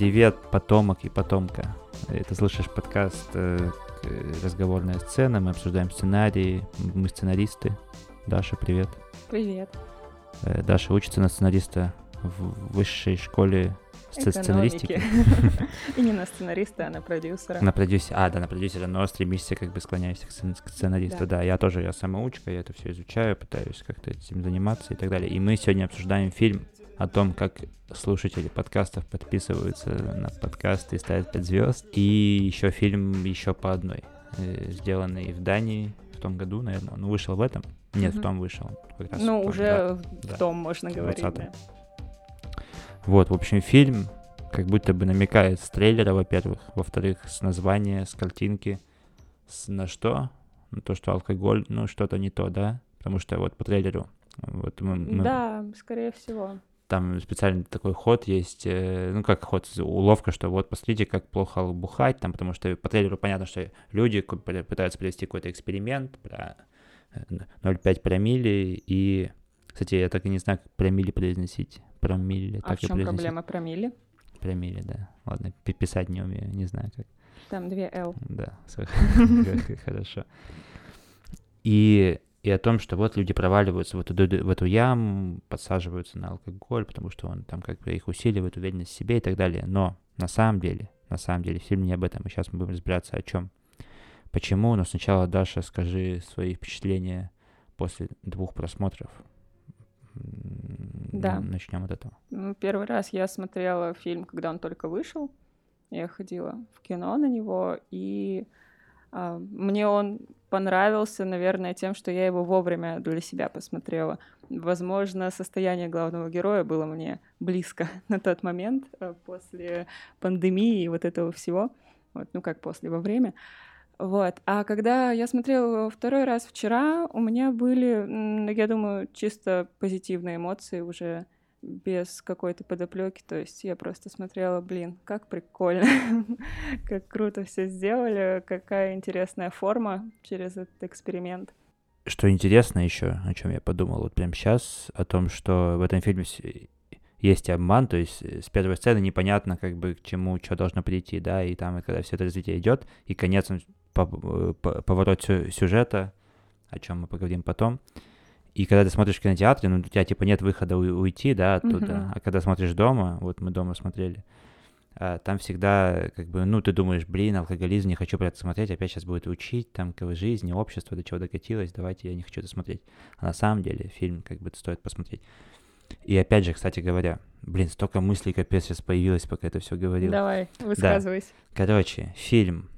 Привет, потомок и потомка. Ты слышишь подкаст э, «Разговорная сцена», мы обсуждаем сценарии, мы сценаристы. Даша, привет. Привет. Э, Даша учится на сценариста в высшей школе сценаристики. И не на сценариста, а на продюсера. На продюсера, а, да, на продюсера, но стремишься, как бы склоняешься к сценаристу, да. Я тоже, я самоучка, я это все изучаю, пытаюсь как-то этим заниматься и так далее. И мы сегодня обсуждаем фильм о том, как слушатели подкастов подписываются на подкасты и ставят 5 звезд. И еще фильм еще по одной, э, сделанный в Дании в том году, наверное. Он вышел в этом? Нет, в том вышел. Как раз ну, уже в том, можно говорить, да. Вот, в общем, фильм как будто бы намекает с трейлера, во-первых, во-вторых, с названия, с картинки, с на что? На то, что алкоголь, ну, что-то не то, да? Потому что вот по трейлеру вот мы, мы... Да, скорее всего там специальный такой ход есть, э, ну как ход, уловка, что вот посмотрите, как плохо бухать, там, потому что по трейлеру понятно, что люди пытаются провести какой-то эксперимент про 0,5 э, промили, и, кстати, я так и не знаю, как промили произносить, промили. А так в чем проблема промили? Промили, да, ладно, писать не умею, не знаю как. Там две L. Да, хорошо. И и о том, что вот люди проваливаются в эту, в эту яму, подсаживаются на алкоголь, потому что он там как бы их усиливает уверенность в себе и так далее. Но на самом деле, на самом деле, фильм не об этом, и сейчас мы будем разбираться о чем. Почему? Но сначала, Даша, скажи свои впечатления после двух просмотров. Да. Начнем от этого. Ну, первый раз я смотрела фильм, когда он только вышел. Я ходила в кино на него, и а, мне он понравился, наверное, тем, что я его вовремя для себя посмотрела. Возможно, состояние главного героя было мне близко на тот момент, э, после пандемии и вот этого всего. Вот, ну как после, во время. Вот. А когда я смотрела второй раз вчера, у меня были, я думаю, чисто позитивные эмоции уже без какой-то подоплеки. То есть я просто смотрела, блин, как прикольно, как круто все сделали, какая интересная форма через этот эксперимент. Что интересно еще, о чем я подумал вот прямо сейчас, о том, что в этом фильме есть обман, то есть с первой сцены непонятно, как бы к чему что должно прийти, да, и там, когда все это развитие идет, и конец, э, поворот сюжета, о чем мы поговорим потом, и когда ты смотришь в кинотеатре, ну, у тебя, типа, нет выхода уйти, да, оттуда. Uh-huh. А когда смотришь дома, вот мы дома смотрели, а, там всегда, как бы, ну, ты думаешь, блин, алкоголизм, не хочу про это смотреть, опять сейчас будет учить, там, как жизни, общество, до чего докатилось, давайте, я не хочу это смотреть. А на самом деле фильм, как бы, стоит посмотреть. И опять же, кстати говоря, блин, столько мыслей капец сейчас появилось, пока это все говорил. Давай, высказывайся. Да. Короче, фильм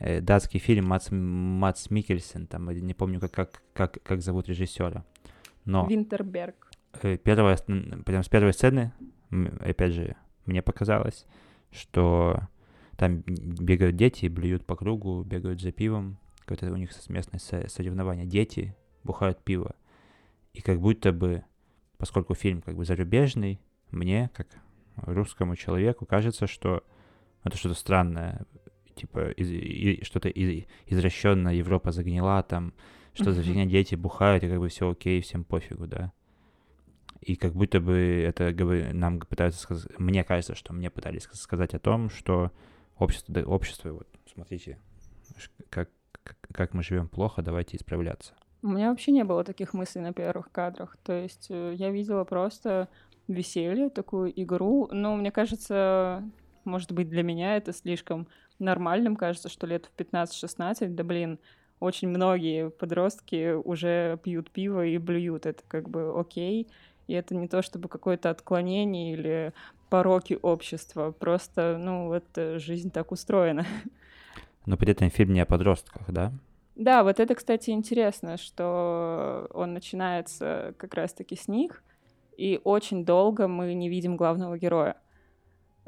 э, датский фильм Мац, Мац Микельсен, там, не помню, как, как, как, как зовут режиссера. Но... Винтерберг. Э, первая, прям с первой сцены, опять же, мне показалось, что там бегают дети, блюют по кругу, бегают за пивом. Какое-то у них совместное соревнование. Дети бухают пиво. И как будто бы, поскольку фильм как бы зарубежный, мне, как русскому человеку, кажется, что это что-то странное. Типа, из, из, что-то из, извращенное, Европа загнила, там что за фигня, дети бухают, и как бы все окей, всем пофигу, да. И как будто бы это нам пытаются сказать, мне кажется, что мне пытались сказать о том, что общество, да, общество, вот, смотрите, как, как, мы живем плохо, давайте исправляться. У меня вообще не было таких мыслей на первых кадрах. То есть э, я видела просто веселье, такую игру. Но мне кажется, может быть, для меня это слишком нормальным. Кажется, что лет в 15-16, да блин, очень многие подростки уже пьют пиво и блюют. Это как бы окей. И это не то чтобы какое-то отклонение или пороки общества. Просто, ну, вот жизнь так устроена. Но при этом фильм не о подростках, да? Да, вот это, кстати, интересно, что он начинается как раз-таки с них, и очень долго мы не видим главного героя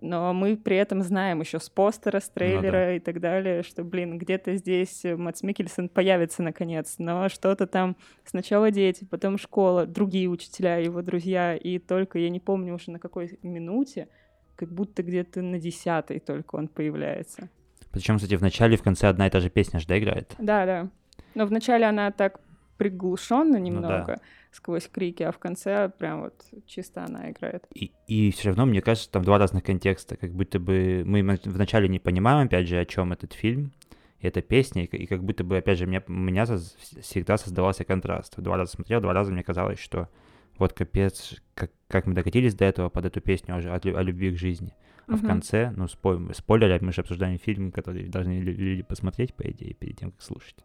но мы при этом знаем еще с постера, с трейлера ну, да. и так далее, что, блин, где-то здесь Матс Микельсон появится наконец, но что-то там сначала дети, потом школа, другие учителя, его друзья, и только я не помню уже на какой минуте, как будто где-то на десятой только он появляется. Причем, кстати, в начале и в конце одна и та же песня же, да, играет? Да, да. Но в начале она так приглушенно Ну немного сквозь крики, а в конце прям вот чисто она играет. И, и все равно, мне кажется, там два разных контекста. Как будто бы мы вначале не понимаем, опять же, о чем этот фильм, и эта песня, и, как будто бы, опять же, мне, у меня всегда создавался контраст. Два раза смотрел, два раза мне казалось, что вот капец, как, как мы докатились до этого под эту песню о, от лю- о любви к жизни. А в Мгм. конце, ну, спой- спойлер, мы же обсуждаем фильм, который должны лю- люди посмотреть, по идее, перед тем, как слушать.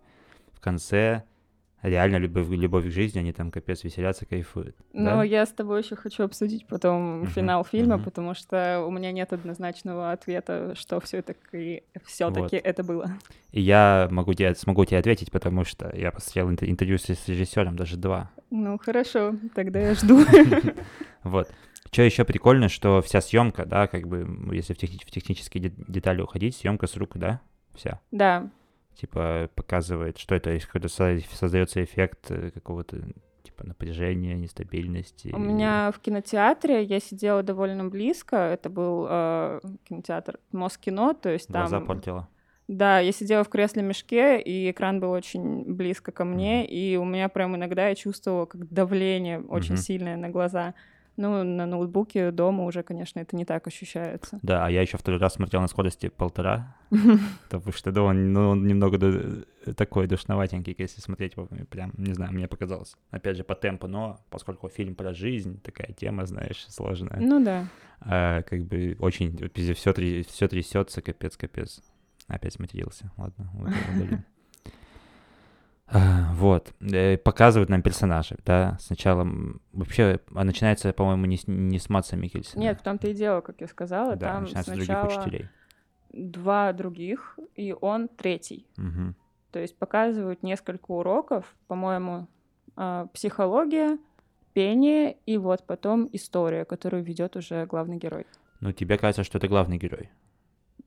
В конце реально любовь, любовь к жизни, они там капец веселятся, кайфуют. Но да? я с тобой еще хочу обсудить потом Мгм, финал фильма, мгм. потому что у меня нет однозначного ответа, что все-таки все-таки это было. И я могу тебе, смогу тебе ответить, потому что я посмотрел интер- интервью с режиссером, даже два. Ну хорошо, тогда я жду. Вот. Что еще прикольно, что вся съемка, да, как бы, если в, техни- в технические де- детали уходить, съемка с рук, да, вся. Да, Типа показывает, что это есть какой-то со- создается эффект э, какого-то типа напряжения, нестабильности. у меня в кинотеатре я сидела довольно близко. Это был э, кинотеатр Москино, то есть глаза там портила. Да, я сидела в кресле-мешке, и экран был очень близко ко мне, Мгм. и у меня прям иногда я чувствовала как давление очень Мгм. сильное на глаза. Ну, на ноутбуке дома уже, конечно, это не так ощущается. Да, а я еще второй раз смотрел на скорости полтора, потому что, да, он, ну, он немного ду- такой душноватенький, если смотреть его, прям, не знаю, мне показалось. Опять же, по темпу, но поскольку фильм про жизнь, такая тема, знаешь, сложная, Ну да. а, как бы очень, все, все трясется, капец-капец. Опять матерился, ладно. А, Вот, э, показывают нам персонажей, да, сначала вообще, а начинается, по-моему, не с, не с Матса Микельсона. Нет, в том-то и дело, как я сказала, да, там начинается с других сначала учителей. два других, и он третий. Мгм. То есть показывают несколько уроков, по-моему, а, психология, пение, и вот потом история, которую ведет уже главный герой. Ну, тебе кажется, что это главный герой.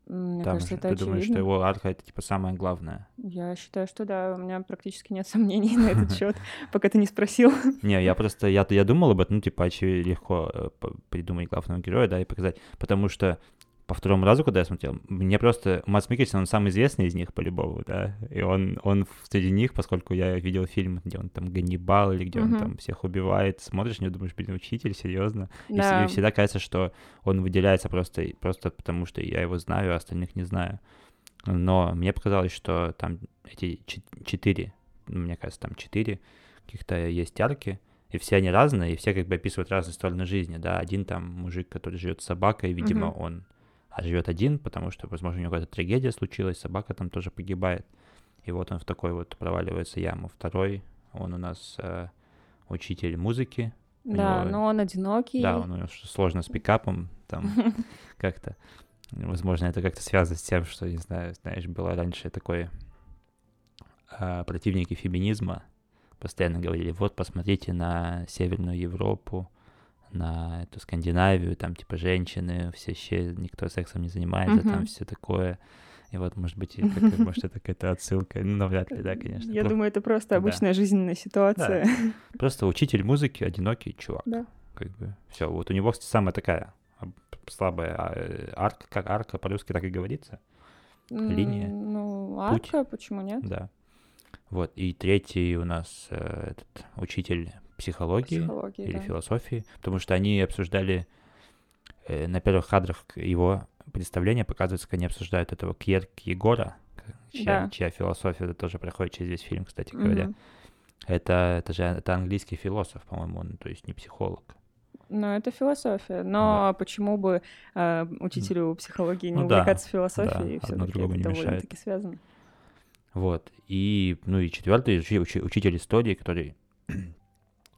Мне Там кажется, же. это Ты думаешь, что очевидно. его арка это типа самое главное? Я считаю, что да, у меня практически нет сомнений на этот счет, пока ты не спросил. Не, я просто, я, я думал об этом, ну, типа, очевидно, легко э, придумать главного героя, да, и показать. Потому что по второму разу, когда я смотрел, мне просто Мац Микельсон, он самый известный из них, по-любому, да, и он, он среди них, поскольку я видел фильм, где он там Ганнибал, или где он Мгм. там всех убивает, смотришь, не думаешь, блин, учитель, серьезно? И, Да. и всегда кажется, что он выделяется просто, просто потому, что я его знаю, а остальных не знаю. Но мне показалось, что там эти чет- четыре, ну, мне кажется, там четыре каких-то есть арки, и все они разные, и все как бы описывают разные стороны жизни, да. Один там мужик, который живет с собакой, видимо, Мгм. он а живет один, потому что, возможно, у него какая-то трагедия случилась, собака там тоже погибает. И вот он в такой вот проваливается яму. Второй, он у нас э, учитель музыки. Да, него- но он одинокий. Да, он у него сложно с пикапом, там как-то. Возможно, это как-то связано с тем, что, не знаю, знаешь, было раньше такое а, противники феминизма постоянно говорили, вот, посмотрите на Северную Европу, на эту Скандинавию, там, типа, женщины, все ще, никто сексом не занимается, там Мгм. все такое. И вот, может быть, как- может, это какая-то отсылка. Ну, навряд ли, да, конечно. Я Про- думаю, это просто Да. обычная жизненная ситуация. Просто учитель музыки, одинокий чувак. Да. Как бы все. Вот у него кстати, самая такая слабая э, арка, как арка по-русски так и говорится. Линия. Ну, Путь. арка, почему нет? Да. Вот. И третий у нас э, этот учитель психологии Психология, или да. философии, потому что они обсуждали э, на первых кадрах его представления показывается, как они обсуждают этого Кьер Егора, чья, Да. чья философия тоже проходит через весь фильм, кстати говоря. Мгм. Это, это же это английский философ, по-моему, он, то есть не психолог. Ну, это философия. Но почему бы э, учителю психологии не Ну да, увлекаться да, философией? одно Все-таки это довольно-таки связано. Вот. И, ну и четвертый учи- учи- учитель истории, который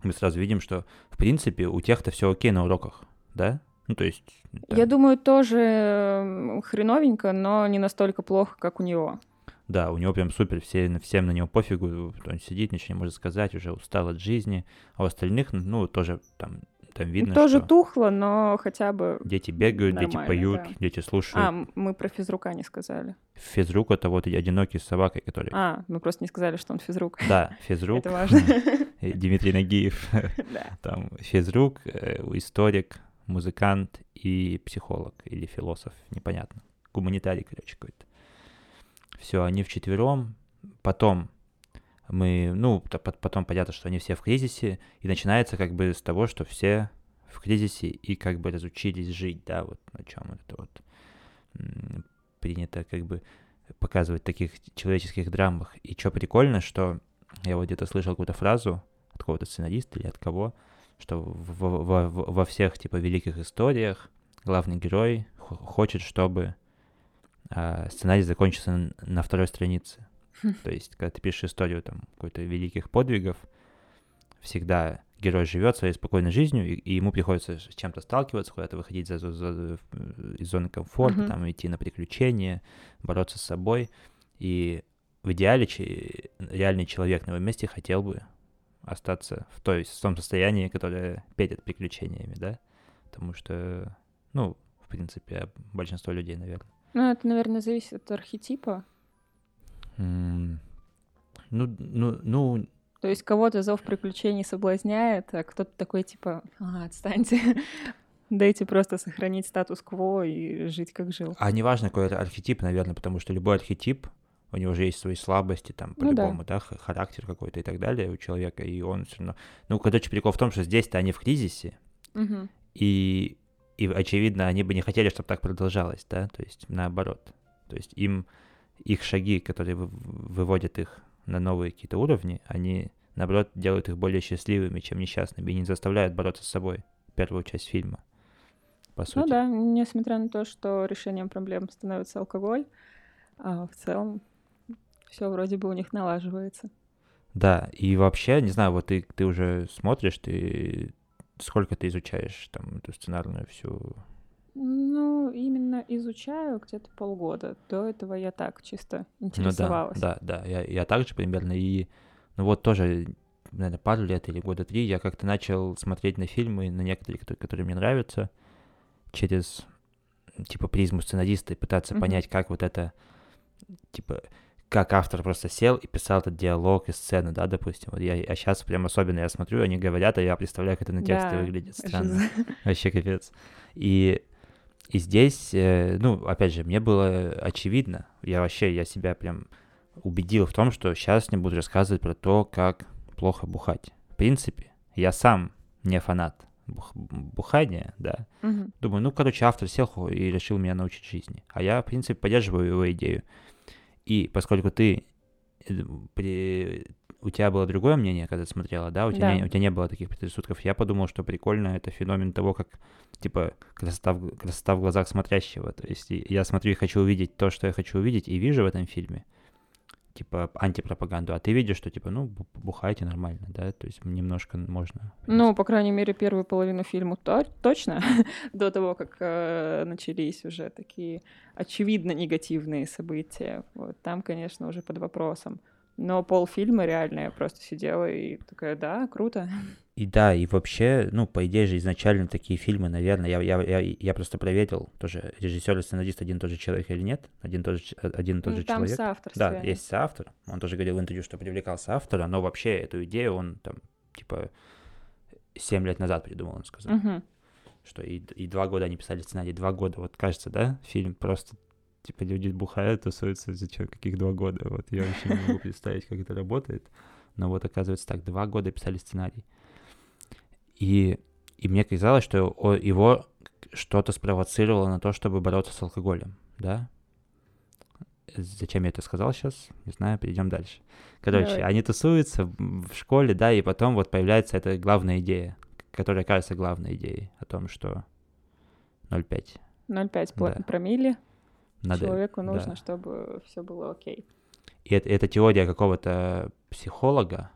мы сразу видим, что, в принципе, у тех-то все окей на уроках, да? Ну, то есть... Я там, думаю, тоже м, хреновенько, но не настолько плохо, как у него. Да, у него прям супер, все, всем на него пофигу, он сидит, ничего не может сказать, уже устал от жизни, а у остальных, ну, тоже там, там видно, тоже что тухло, но хотя бы... дети бегают, дети поют, да. дети А, слушают. м- мы про физрука не сказали. Физрук — это вот одинокий с собакой, который... А, мы просто не сказали, что он физрук. Да, физрук, Это важно. Дмитрий Нагиев, Да. там физрук, э, историк, музыкант и психолог или философ, непонятно. Гуманитарий, короче, какой-то. Все, они вчетвером. Потом мы, ну, потом понятно, что они все в кризисе, и начинается как бы с того, что все в кризисе и как бы разучились жить, да, вот на чем это вот принято как бы показывать в таких человеческих драмах. И что прикольно, что я вот где-то слышал какую-то фразу от кого-то сценариста или от кого, что во, во, во всех типа великих историях главный герой хочет, чтобы а, сценарий закончился на второй странице. То есть, когда ты пишешь историю там какой-то великих подвигов, всегда герой живет своей спокойной жизнью, и, и ему приходится с чем-то сталкиваться, куда-то выходить за, за, за, из зоны комфорта, uh-huh. там идти на приключения, бороться с собой. И в идеале че, реальный человек на его месте хотел бы остаться в, той, в том состоянии, которое петит приключениями, да? Потому что, ну, в принципе, большинство людей, наверное. Ну, это, наверное, зависит от архетипа. Ну, ну, ну, то есть кого-то зов приключений соблазняет, а кто-то такой типа, ага, отстаньте, дайте просто сохранить статус-кво и жить как жил. А неважно, какой это архетип, наверное, потому что любой архетип, у него уже есть свои слабости, там, по-любому, ну, да. да, характер какой-то и так далее у человека, и он все равно... Ну, короче, прикол в том, что здесь-то они в кризисе, угу. и, и, очевидно, они бы не хотели, чтобы так продолжалось, да, то есть наоборот. То есть им их шаги, которые выводят их на новые какие-то уровни, они, наоборот, делают их более счастливыми, чем несчастными, и не заставляют бороться с собой первую часть фильма, по ну сути. Ну да, несмотря на то, что решением проблем становится алкоголь, а в целом все вроде бы у них налаживается. Да, и вообще, не знаю, вот ты, ты уже смотришь, ты сколько ты изучаешь там эту сценарную всю ну, именно изучаю где-то полгода. До этого я так чисто интересовалась. Ну да, да, да. Я, я также примерно. И ну вот тоже, наверное, пару лет или года три я как-то начал смотреть на фильмы, на некоторые, которые, которые мне нравятся, через типа призму сценариста и пытаться mm-hmm. понять, как вот это, типа, как автор просто сел и писал этот диалог и сцены, да, допустим. Вот я, а сейчас прям особенно я смотрю, они говорят, а я представляю, как это на тексте да, выглядит странно. Вообще капец. И и здесь, э, ну, опять же, мне было очевидно, я вообще, я себя прям убедил в том, что сейчас мне буду рассказывать про то, как плохо бухать. В принципе, я сам не фанат бух- бухания, да. Угу. Думаю, ну, короче, автор сел и решил меня научить жизни. А я, в принципе, поддерживаю его идею. И поскольку ты э, при у тебя было другое мнение, когда ты смотрела, да? У тебя, да. Не, у тебя не было таких предрассудков. Я подумал, что прикольно это феномен того, как, типа, красота в, красота в глазах смотрящего. То есть я смотрю и хочу увидеть то, что я хочу увидеть, и вижу в этом фильме, типа, антипропаганду. А ты видишь, что, типа, ну, бухайте нормально, да? То есть немножко можно... Ну, по крайней мере, первую половину фильма то точно, до того, как э, начались уже такие очевидно негативные события. Вот там, конечно, уже под вопросом. Но полфильма реально я просто сидела и такая, да, круто. И да, и вообще, ну, по идее же, изначально такие фильмы, наверное, я, я, я, я просто проверил, тоже режиссер и сценарист один и тот же человек или нет, один, тот же, один и тот ну, же там человек. соавтор. Да, есть соавтор, он тоже говорил в интервью, что привлекал соавтора, но вообще эту идею он там, типа, 7 лет назад придумал, он сказал. Угу. Что и, и два года они писали сценарий, два года, вот кажется, да, фильм просто типа люди бухают, тусуются за что, каких два года. Вот я вообще не могу представить, как это работает. Но вот оказывается так, два года писали сценарий. И, и мне казалось, что его что-то спровоцировало на то, чтобы бороться с алкоголем, да? Зачем я это сказал сейчас? Не знаю, перейдем дальше. Короче, Давай. они тусуются в школе, да, и потом вот появляется эта главная идея, которая кажется главной идеей о том, что 0,5. 0,5 да. промили. Надо, Человеку нужно, да. чтобы все было окей. И это, это теория какого-то психолога,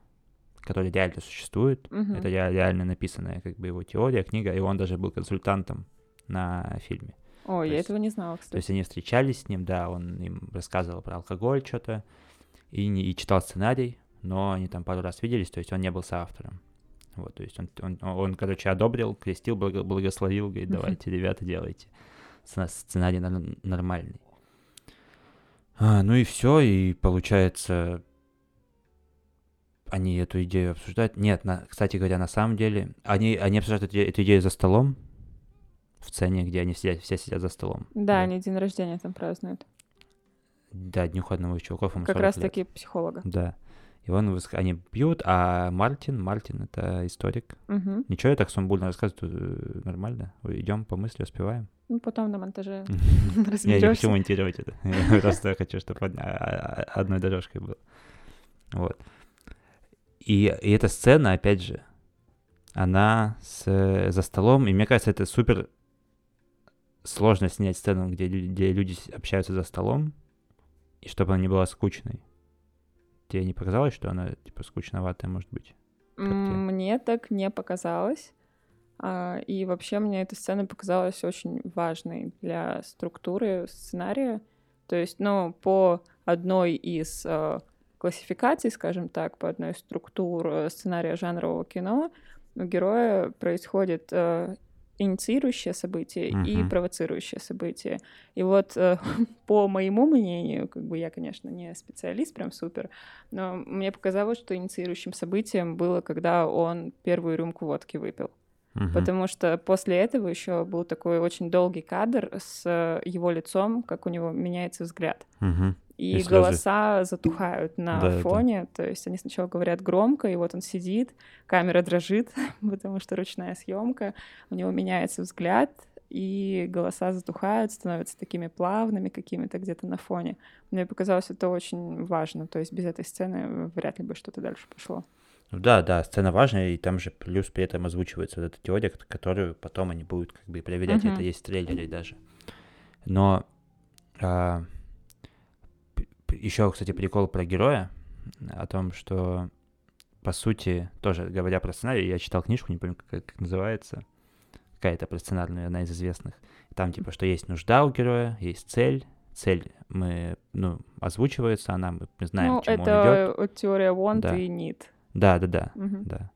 который реально существует. Угу. Это реально написанная как бы его теория, книга, и он даже был консультантом на фильме. О, то я есть, этого не знала, кстати. То есть они встречались с ним, да, он им рассказывал про алкоголь что-то и, не, и читал сценарий, но они там пару раз виделись, то есть он не был соавтором. Вот, то есть он, он, он короче, одобрил, крестил, благословил, говорит, давайте, ребята, делайте сценарий нормальный. А, ну и все, и получается, они эту идею обсуждают. Нет, на, кстати говоря, на самом деле, они, они обсуждают эту, эту идею за столом, в сцене, где они сидят, все сидят за столом. Да, да. они день рождения там празднуют. Да, днюху одного из чуваков. Как раз таки психолога. Да. И он, они пьют, а Мартин, Мартин это историк. Мгм. Ничего, я так сумбурно рассказываю, э, нормально. Идем по мысли, успеваем. Ну, потом на монтаже Я не разберешься. хочу монтировать это. Я просто хочу, чтобы одной дорожкой было. Вот. И, и эта сцена, опять же, она с, за столом, и мне кажется, это супер сложно снять сцену, где, лю- где люди общаются за столом, и чтобы она не была скучной. Тебе не показалось, что она, типа, скучноватая, может быть? Мне так не показалось. А, И вообще мне эта сцена показалась очень важной для структуры сценария. То есть, ну, по одной из э, классификаций, скажем так, по одной из структур э, сценария жанрового кино, у героя происходит э, инициирующее событие и Мгм. провоцирующее событие. И вот э, по моему мнению, как бы я, конечно, не специалист прям супер, но мне показалось, что инициирующим событием было, когда он первую рюмку водки выпил. Мгм. Потому что после этого еще был такой очень долгий кадр с э, его лицом, как у него меняется взгляд. Мгм. И, И слезы. голоса затухают на Да, да. фоне. То есть они сначала говорят громко, и вот он сидит, камера дрожит, потому что ручная съемка, у него меняется взгляд, и голоса затухают, становятся такими плавными какими-то где-то на фоне. Мне показалось это очень важно. То есть без этой сцены вряд ли бы что-то дальше пошло. Ну да, да, сцена важная, и там же плюс при этом озвучивается вот эта теория, которую потом они будут как бы проверять, Мгм. это есть в трейлере даже. Но еще, кстати, прикол про героя, о том, что по сути, тоже говоря про сценарий, я читал книжку, не помню, как, как называется, какая-то про сценарную, одна из известных. Там типа, что есть нужда у героя, есть цель, цель мы, ну, озвучивается, она, мы, знаем, ну, к чему он идет. это теория want Да. и need. Да, да, да, Мгм. да.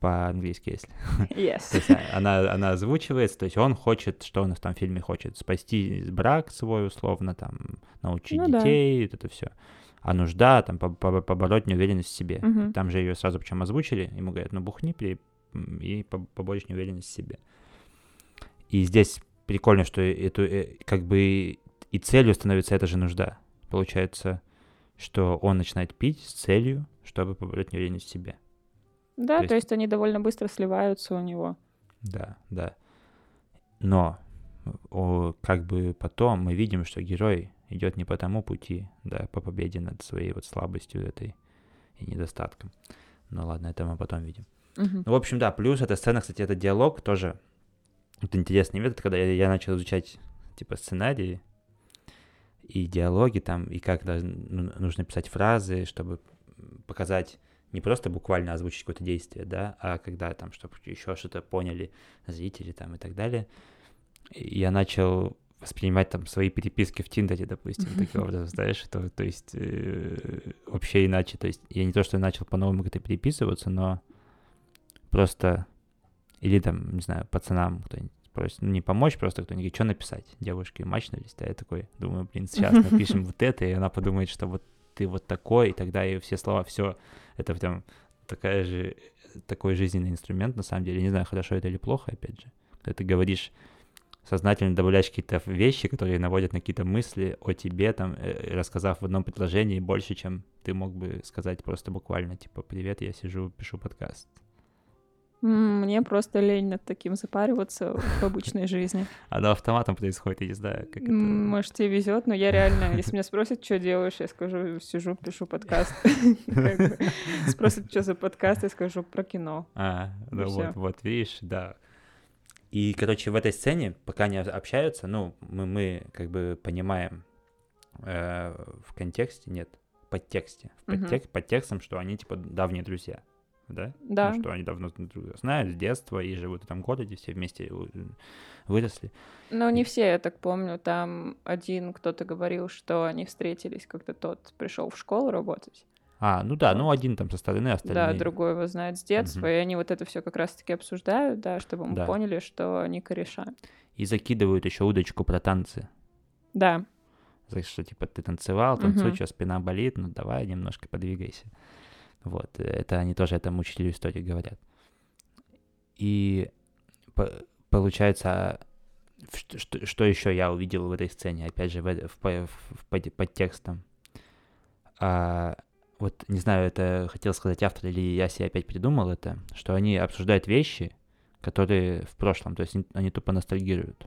По-английски, если. То Yes. есть а- она, она озвучивается, то есть он хочет, что он в том фильме хочет, спасти брак свой условно, там, научить Ну да. детей, вот это все. А нужда, там, по- по- побороть неуверенность в себе. Мгм. Там же ее сразу причем озвучили, ему говорят, ну бухни при- и по- поборешь неуверенность в себе. И здесь прикольно, что эту, э, как бы и целью становится эта же нужда. Получается, что он начинает пить с целью, чтобы побороть неуверенность в себе. Да, То то есть они довольно быстро сливаются у него. Да, да. Но о, как бы потом мы видим, что герой идет не по тому пути, да, по победе над своей вот слабостью этой и недостатком. Ну ладно, это мы потом видим. Мгм. Ну, в общем, да, плюс эта сцена, кстати, это диалог тоже. Вот интересный метод, когда я, я начал изучать, типа, сценарии и диалоги там, и как ну, нужно писать фразы, чтобы показать не просто буквально озвучить какое-то действие, да, а когда там, чтобы еще что-то поняли зрители там и так далее. И я начал воспринимать там свои переписки в Тиндере, допустим, таким образом, знаешь, то, то есть э, вообще иначе, то есть я не то, что начал по-новому как-то переписываться, но просто или там, не знаю, пацанам кто-нибудь просит, ну, не помочь, просто кто-нибудь что написать? Девушки мачнулись, да, я такой, думаю, блин, сейчас напишем вот это, и она подумает, что вот ты вот такой, и тогда и все слова, все, это прям такая же, такой жизненный инструмент, на самом деле, не знаю, хорошо это или плохо, опять же, когда ты говоришь сознательно добавляешь какие-то вещи, которые наводят на какие-то мысли о тебе, там, э, рассказав в одном предложении больше, чем ты мог бы сказать просто буквально, типа, привет, я сижу, пишу подкаст. Мне просто лень над таким запариваться в обычной жизни. Оно автоматом происходит, я не знаю, как это... Может, тебе везет, но я реально, если меня спросят, что делаешь, я скажу, сижу, пишу подкаст. Спросят, что за подкаст, я скажу про кино. А, ну И вот, вот, видишь, да. И, короче, в этой сцене, пока они общаются, ну, мы, мы как бы понимаем э, в контексте, нет, подтексте, в подтек- под текстом, что они, типа, давние друзья, да? Да. Ну, что они давно друг друга знают с детства и живут в этом городе, все вместе выросли. Но не все, я так помню. Там один кто-то говорил, что они встретились, когда тот пришел в школу работать. А, ну да, ну один там со стороны, остальные... Да, другой его знает с детства, Мгм. и они вот это все как раз-таки обсуждают, да, чтобы мы Да. поняли, что они кореша. И закидывают еще удочку про танцы. Да. За что, типа, ты танцевал, танцуй, Мгм. что, спина болит, ну давай немножко подвигайся. Вот, э, это они тоже этому учителю истории говорят. И по- получается, в что, что, еще я увидел в этой сцене, опять же, в, в в под, под текстом. А, вот не знаю, это хотел сказать автор или я себе опять придумал это, что они обсуждают вещи, которые в прошлом, то есть они, они тупо ностальгируют.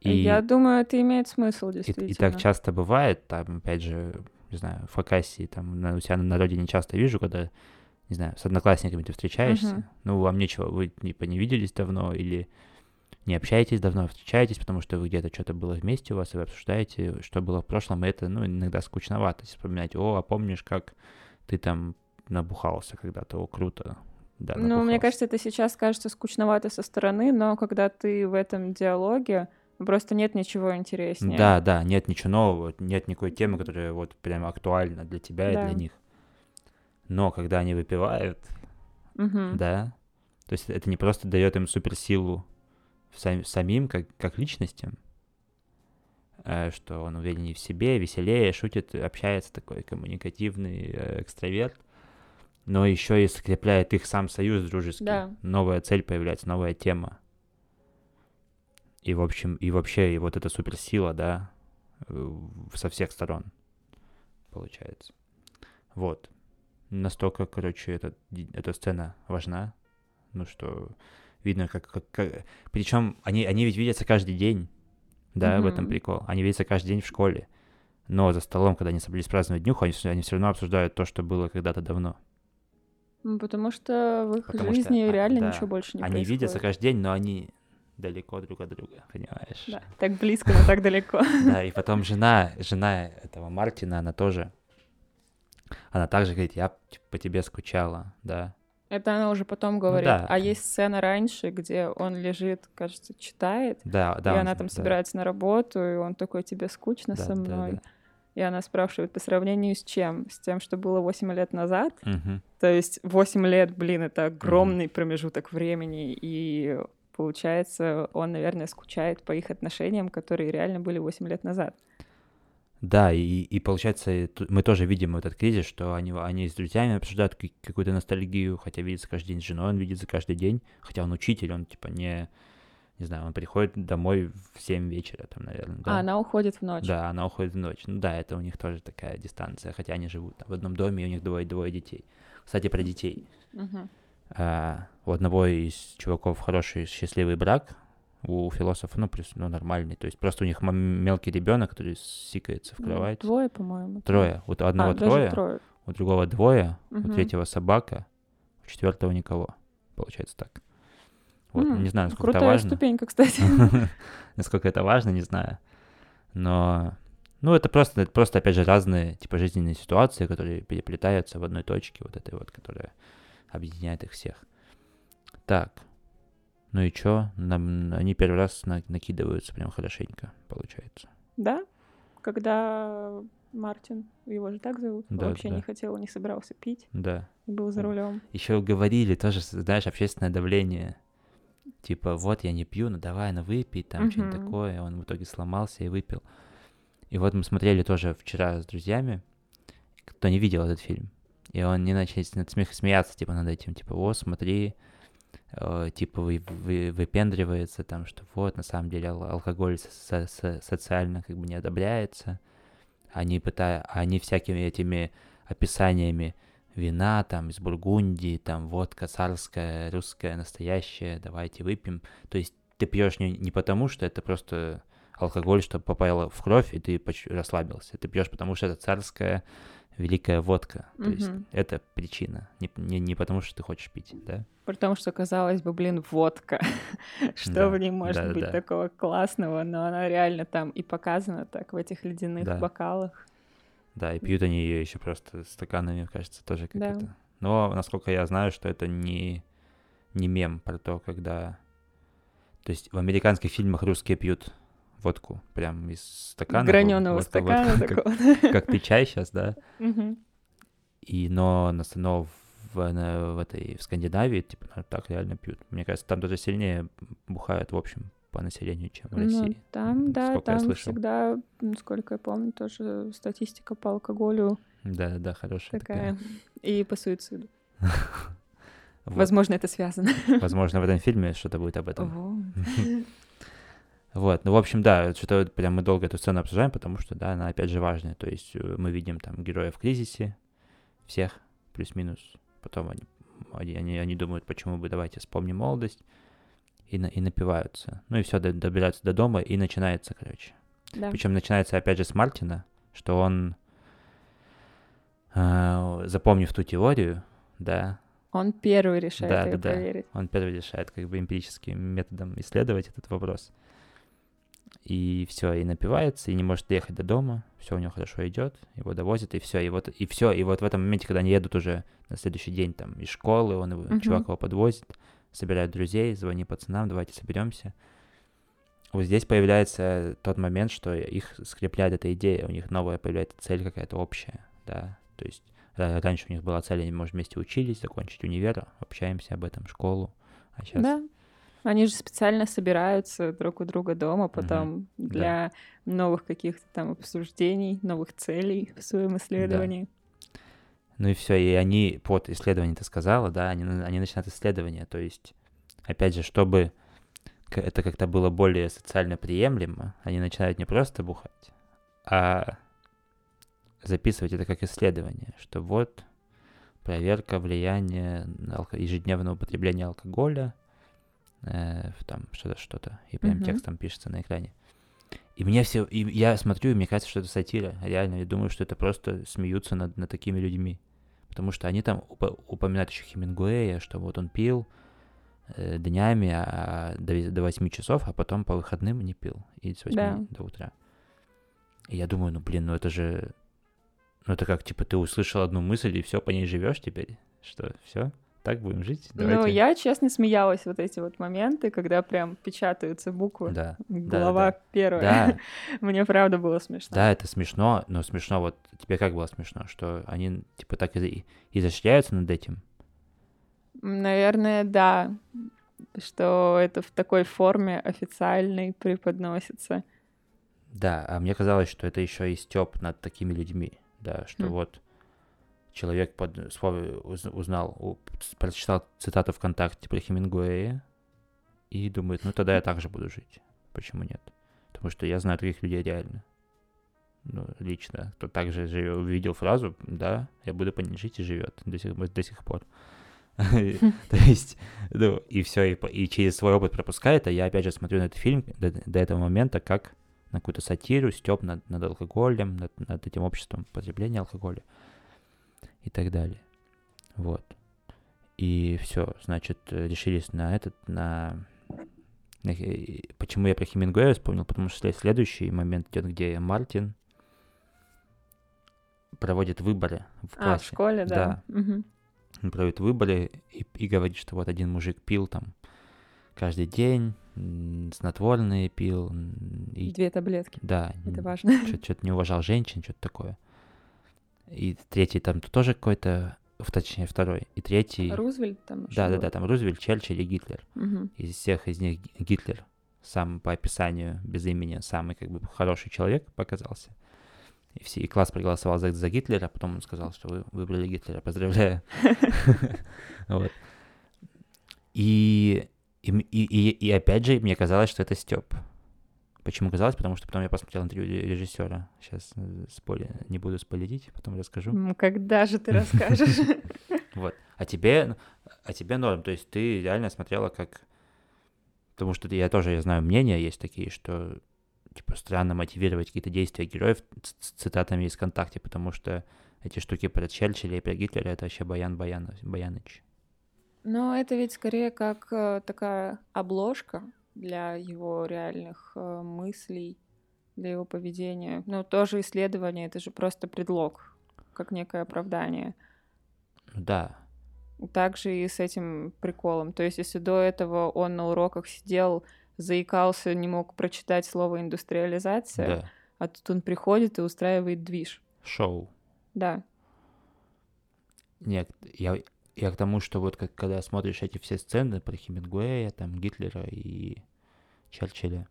И, я думаю, это имеет смысл, действительно. И, и так часто бывает, там, опять же, не знаю, в Хакасии, там, на, у себя на родине часто вижу, когда, не знаю, с одноклассниками ты встречаешься, uh-huh. ну, вам нечего, вы типа не виделись давно или не общаетесь давно, встречаетесь, потому что вы где-то что-то было вместе у вас, и вы обсуждаете, что было в прошлом, и это, ну, иногда скучновато, вспоминать, о, а помнишь, как ты там набухался когда-то, о, круто, да, Ну, мне кажется, это сейчас кажется скучновато со стороны, но когда ты в этом диалоге, просто нет ничего интереснее. Да, да, нет ничего нового, нет никакой темы, которая вот прям актуальна для тебя да. и для них. Но когда они выпивают, угу. да, то есть это не просто дает им суперсилу сам, самим, как, как личностям, э, что он увереннее в себе, веселее, шутит, общается, такой коммуникативный э, экстраверт, но еще и скрепляет их сам союз дружеский. Да. Новая цель появляется, новая тема. И, в общем, и вообще, и вот эта суперсила, да, со всех сторон получается. Вот. Настолько, короче, эта, эта сцена важна, ну что видно, как... как, как... Причем они, они ведь видятся каждый день, да, mm-hmm. в этом прикол. Они видятся каждый день в школе. Но за столом, когда они собрались праздновать днюху, они, они все равно обсуждают то, что было когда-то давно. Ну, потому что в их Потому жизни что, реально да, ничего больше не они происходит. Они видятся каждый день, но они далеко друг от друга, понимаешь? Да, так близко, но так далеко. Да, и потом жена, жена этого Мартина, она тоже, она также говорит, я по тебе скучала, да. Это она уже потом ну говорит. Ну, да. А есть сцена раньше, где он лежит, кажется, читает. Да, да. И она там да. собирается на работу, и он такой, тебе скучно да, со мной. Да, да. И она спрашивает, по сравнению с чем? С тем, что было 8 лет назад? Угу. То есть 8 лет, блин, это огромный угу. промежуток времени, и получается, он, наверное, скучает по их отношениям, которые реально были 8 лет назад. Да, и, и получается, мы тоже видим этот кризис, что они, они с друзьями обсуждают какую-то ностальгию, хотя видится каждый день с женой, он видится каждый день, хотя он учитель, он типа не, не знаю, он приходит домой в 7 вечера, там, наверное. Да? А она уходит в ночь. Да, она уходит в ночь. Ну да, это у них тоже такая дистанция, хотя они живут там, в одном доме, и у них двое-двое детей. Кстати, про детей. Угу. А, у одного из чуваков хороший счастливый брак, у философа, ну, плюс, ну, нормальный. То есть просто у них мелкий ребенок, который сикается в ну, кровать. Двое, по-моему. Трое. У одного а, трое, трое, у другого двое, угу. у третьего собака, у четвертого никого. Получается так. Вот, mm, не знаю, насколько это важно. ступенька, кстати. насколько это важно, не знаю. Но, ну, это просто, это просто, опять же, разные, типа, жизненные ситуации, которые переплетаются в одной точке, вот этой вот, которая объединяет их всех. Так, ну и чё? Нам, они первый раз на, накидываются прям хорошенько, получается. Да? Когда Мартин, его же так зовут, да, вообще да. не хотел, не собирался пить. Да. Был за рулем. Еще говорили тоже, знаешь, общественное давление. Типа, вот я не пью, ну давай, ну выпей, там uh-huh. что-нибудь такое. Он в итоге сломался и выпил. И вот мы смотрели тоже вчера с друзьями, кто не видел этот фильм. И он не начал над смех смеяться, типа, над этим, типа, о, смотри, э, типа вы, вы, выпендривается там, что вот на самом деле алкоголь со со социально как бы не одобряется. Они пытают, они всякими этими описаниями вина там из Бургундии, там водка царская, русская, настоящая, давайте выпьем. То есть ты пьешь не, не потому, что это просто алкоголь, что попало в кровь, и ты расслабился. Ты пьешь потому, что это царская великая водка. То есть это причина. Не, не, не потому, что ты хочешь пить, да? Потому что, казалось бы, блин, водка. что да, в ней может да, быть да. такого классного, но она реально там и показана так в этих ледяных да. бокалах. Да, и пьют они ее еще просто стаканами, кажется, тоже как да. это. Но, насколько я знаю, что это не, не мем про то, когда... То есть в американских фильмах русские пьют водку прям из стакана. Граненого вот, стакана вот, такого. Как, как ты чай сейчас, да? И, но, но в, в этой в Скандинавии, типа, так реально пьют. Мне кажется, там даже сильнее бухают, в общем, по населению, чем в ну, России. Ну, там, да, там всегда, насколько я помню, тоже статистика по алкоголю. Да, да, хорошая такая. такая. И по суициду. Возможно, это связано. Возможно, в этом фильме что-то будет об этом. Вот, ну, в общем, да, что-то прям мы долго эту сцену обсуждаем, потому что, да, она опять же важная. То есть э, мы видим там героя в кризисе, всех плюс-минус. Потом они, они, они, они думают, почему бы давайте вспомним молодость, и, на, и напиваются. Ну и все, добираются до дома, и начинается, короче. Да. Причем начинается опять же с Мартина, что он, э, запомнив ту теорию, да, Он первый решает Да, да, да. проверить. он первый решает как бы эмпирическим методом исследовать этот вопрос. И все, и напивается, и не может доехать до дома, все у него хорошо идет, его довозят, и все, и вот, и все, и вот в этом моменте, когда они едут уже на следующий день там из школы, он его, Мгм. чувак его подвозит, собирает друзей, звони пацанам, давайте соберемся. Вот здесь появляется тот момент, что их скрепляет эта идея, у них новая появляется цель какая-то общая, да, то есть ра- раньше у них была цель, они, может, вместе учились, закончить универ, общаемся об этом, школу, а сейчас... Да. Они же специально собираются друг у друга дома потом для новых каких-то там обсуждений, новых целей в своем исследовании. Ну и все, и они под исследование ты сказала, да, они, на- они начинают исследование, то есть, опять же, чтобы это как-то было более социально приемлемо, они начинают не просто бухать, а записывать это как исследование, что вот проверка влияния ежедневного употребления алкоголя, э, там что-то, что-то, и прям Мгм. текстом пишется на экране. И мне все, и я смотрю, и мне кажется, что это сатира, реально, я думаю, что это просто смеются над, над такими людьми, потому что они там упо- упоминают еще Хемингуэя, что вот он пил э, днями а, до, ве- до 8 часов, а потом по выходным не пил, и с 8 Да. до утра. И я думаю, ну блин, ну это же, ну это как, типа, ты услышал одну мысль, и все, по ней живешь теперь, что, все, так будем жить? Ну, Давайте. я, честно, смеялась вот эти вот моменты, когда прям печатаются буквы. Да, Глава да. первая. да, Мне правда было смешно. Да, это смешно, но смешно вот тебе как было смешно, что они типа так и изощряются над этим. Наверное, да. Что это в такой форме официальной преподносится. Да, а мне казалось, что это еще и степ над такими людьми, да, что Хм. вот человек под узнал, прочитал цитату ВКонтакте про Хемингуэя и думает, ну тогда я так же буду жить. Почему нет? Потому что я знаю таких людей реально. Ну, лично. Кто также живет, увидел фразу, да, я буду по ней жить и живет до сих, до сих пор. То есть, ну, и все, и, через свой опыт пропускает, а я опять же смотрю на этот фильм до этого момента как на какую-то сатиру, степ над, над алкоголем, над, над этим обществом потребления алкоголя и так далее. Вот. И все, значит, э, решились на этот, на... на хе- Почему я про Хемингуэя вспомнил? Потому что след- следующий момент идет, где Мартин проводит выборы в А, в классе. школе, да. Мгм. Он проводит выборы и, и говорит, что вот один мужик пил там каждый день, снотворные пил, и Две таблетки. да, Это важно. что-то не уважал женщин, что-то такое. И третий там тоже какой-то, точнее второй, и третий, Рузвельт там ещё да, да, был. да, там Рузвельт, Черчилль и Гитлер. Мгм. Из всех из них Ги- Гитлер сам по описанию без имени самый как бы хороший человек показался. И, все, и класс проголосовал за, за Гитлера, а потом он сказал, что вы выбрали Гитлера. Поздравляю. И, и, и, и опять же, мне казалось, что это Степ. Почему казалось? Потому что потом я посмотрел интервью ре- режиссера. Сейчас не буду спойлерить, потом расскажу. М, Когда же ты расскажешь? Вот. А тебе, ну, а тебе норм, то есть ты реально смотрела как... Потому что я тоже, я знаю, мнения есть такие, что типа странно мотивировать какие-то действия героев ц- цитатами из ВКонтакте, потому что эти штуки про Черчилля и про Гитлера это вообще Баян Баян, Баяныч. Но это ведь скорее как э, такая обложка для его реальных э, мыслей, для его поведения. Ну, тоже исследование, это же просто предлог, как некое оправдание. Да, Также и с этим приколом. То есть, если до этого он на уроках сидел, заикался, не мог прочитать слово индустриализация, да, а тут он приходит и устраивает движ. шоу. Да. Нет, я, я к тому, что вот как, когда смотришь эти все сцены про Хемингуэя, там Гитлера и Черчилля,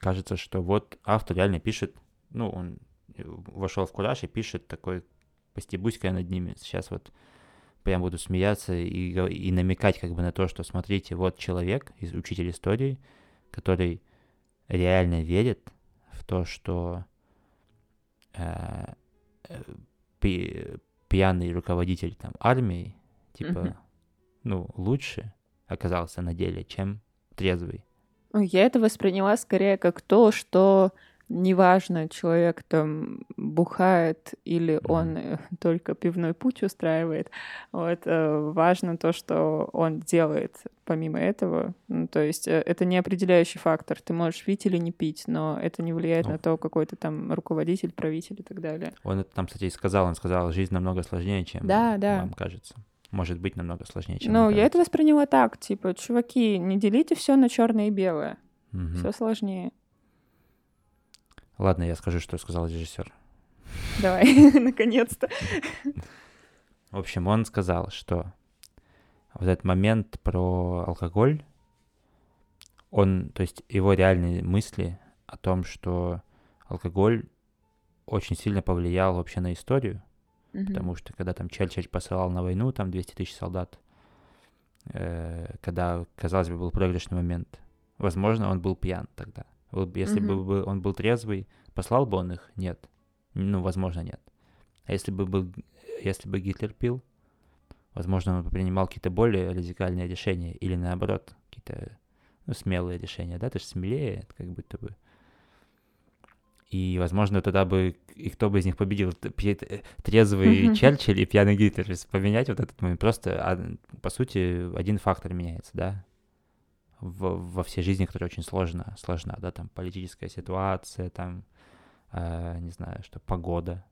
кажется, что вот автор реально пишет, ну, он вошел в кураж и пишет такой, постебусь-ка я над ними, сейчас вот прям буду смеяться и, и намекать как бы на то, что смотрите, вот человек, из- учитель истории, который реально верит в то, что э, э, пе- пьяный руководитель там армии, типа, ну, лучше оказался на деле, чем трезвый. Я это восприняла скорее как то, что неважно, человек там бухает или он э, только пивной путь устраивает, вот, э, важно то, что он делает помимо этого. Ну, то есть э, это не определяющий фактор. Ты можешь пить или не пить, но это не влияет Ну. на то, какой ты там руководитель, правитель и так далее. Он это там, кстати, и сказал, он сказал, жизнь намного сложнее, чем Да, да. вам кажется. Может быть намного сложнее, чем Ну, я это восприняла так, типа, чуваки, не делите все на черное и белое, Мгм. все сложнее. Ладно, я скажу, что сказал режиссер. Давай, наконец-то. В общем, он сказал, что вот этот момент про алкоголь, он, то есть его реальные мысли о том, что алкоголь очень сильно повлиял вообще на историю, Мгм. потому что когда там Черчилль посылал на войну, там 200 тысяч солдат, э, когда, казалось бы, был проигрышный момент, возможно, он был пьян тогда. Если бы Мгм. бы он был трезвый, послал бы он их? Нет. Ну, возможно, нет. А если бы был, если бы Гитлер пил, возможно, он бы принимал какие-то более радикальные решения или наоборот, какие-то ну, смелые решения, да, ты же смелее, как будто бы. И, возможно, тогда бы и кто бы из них победил, э, трезвый Мгм. Черчилль и пьяный Гитлер. Поменять вот этот момент. Просто, по сути, один фактор меняется, да, в- во всей жизни, которая очень сложна, сложна, да, там политическая ситуация, там, э, не знаю, что погода,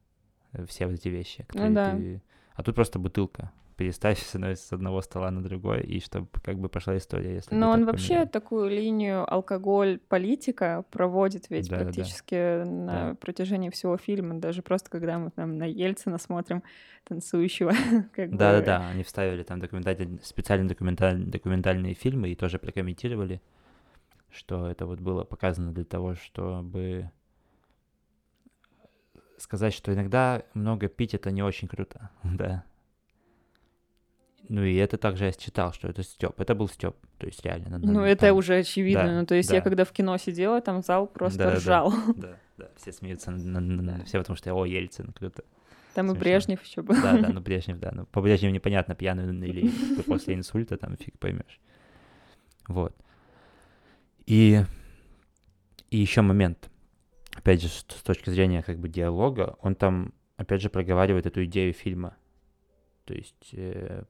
э, все вот эти вещи, которые Ну да. ты- А тут просто бутылка. Переставь с одного стола на другой, и чтобы как бы пошла история, если Но он вообще такую линию алкоголь-политика проводит ведь Да-да-да. практически на Да. протяжении всего фильма. Даже просто когда мы там на Ельцина смотрим танцующего. Да-да-да, они вставили там документаль... специальные документаль... документальные фильмы и тоже прокомментировали, что это вот было показано для того, чтобы сказать, что иногда много пить это не очень круто, да. Ну и это также я считал, что это Степ. Это был Степ, то есть реально. на- Ну, на- это там- уже очевидно. Да, ну, то есть я да. когда в кино сидела, там зал просто Да-да-да. ржал. Да, да, все смеются, на- на- на- все потому что, о, Ельцин, круто. Там и Смешно. Брежнев еще был. Да, да, ну Брежнев, да. Ну, по Брежневу непонятно, пьяный он или после инсульта, там фиг поймешь. Вот. И, и еще момент. Опять же, с, с точки зрения как бы диалога, он там, опять же, проговаривает эту идею фильма. То есть э,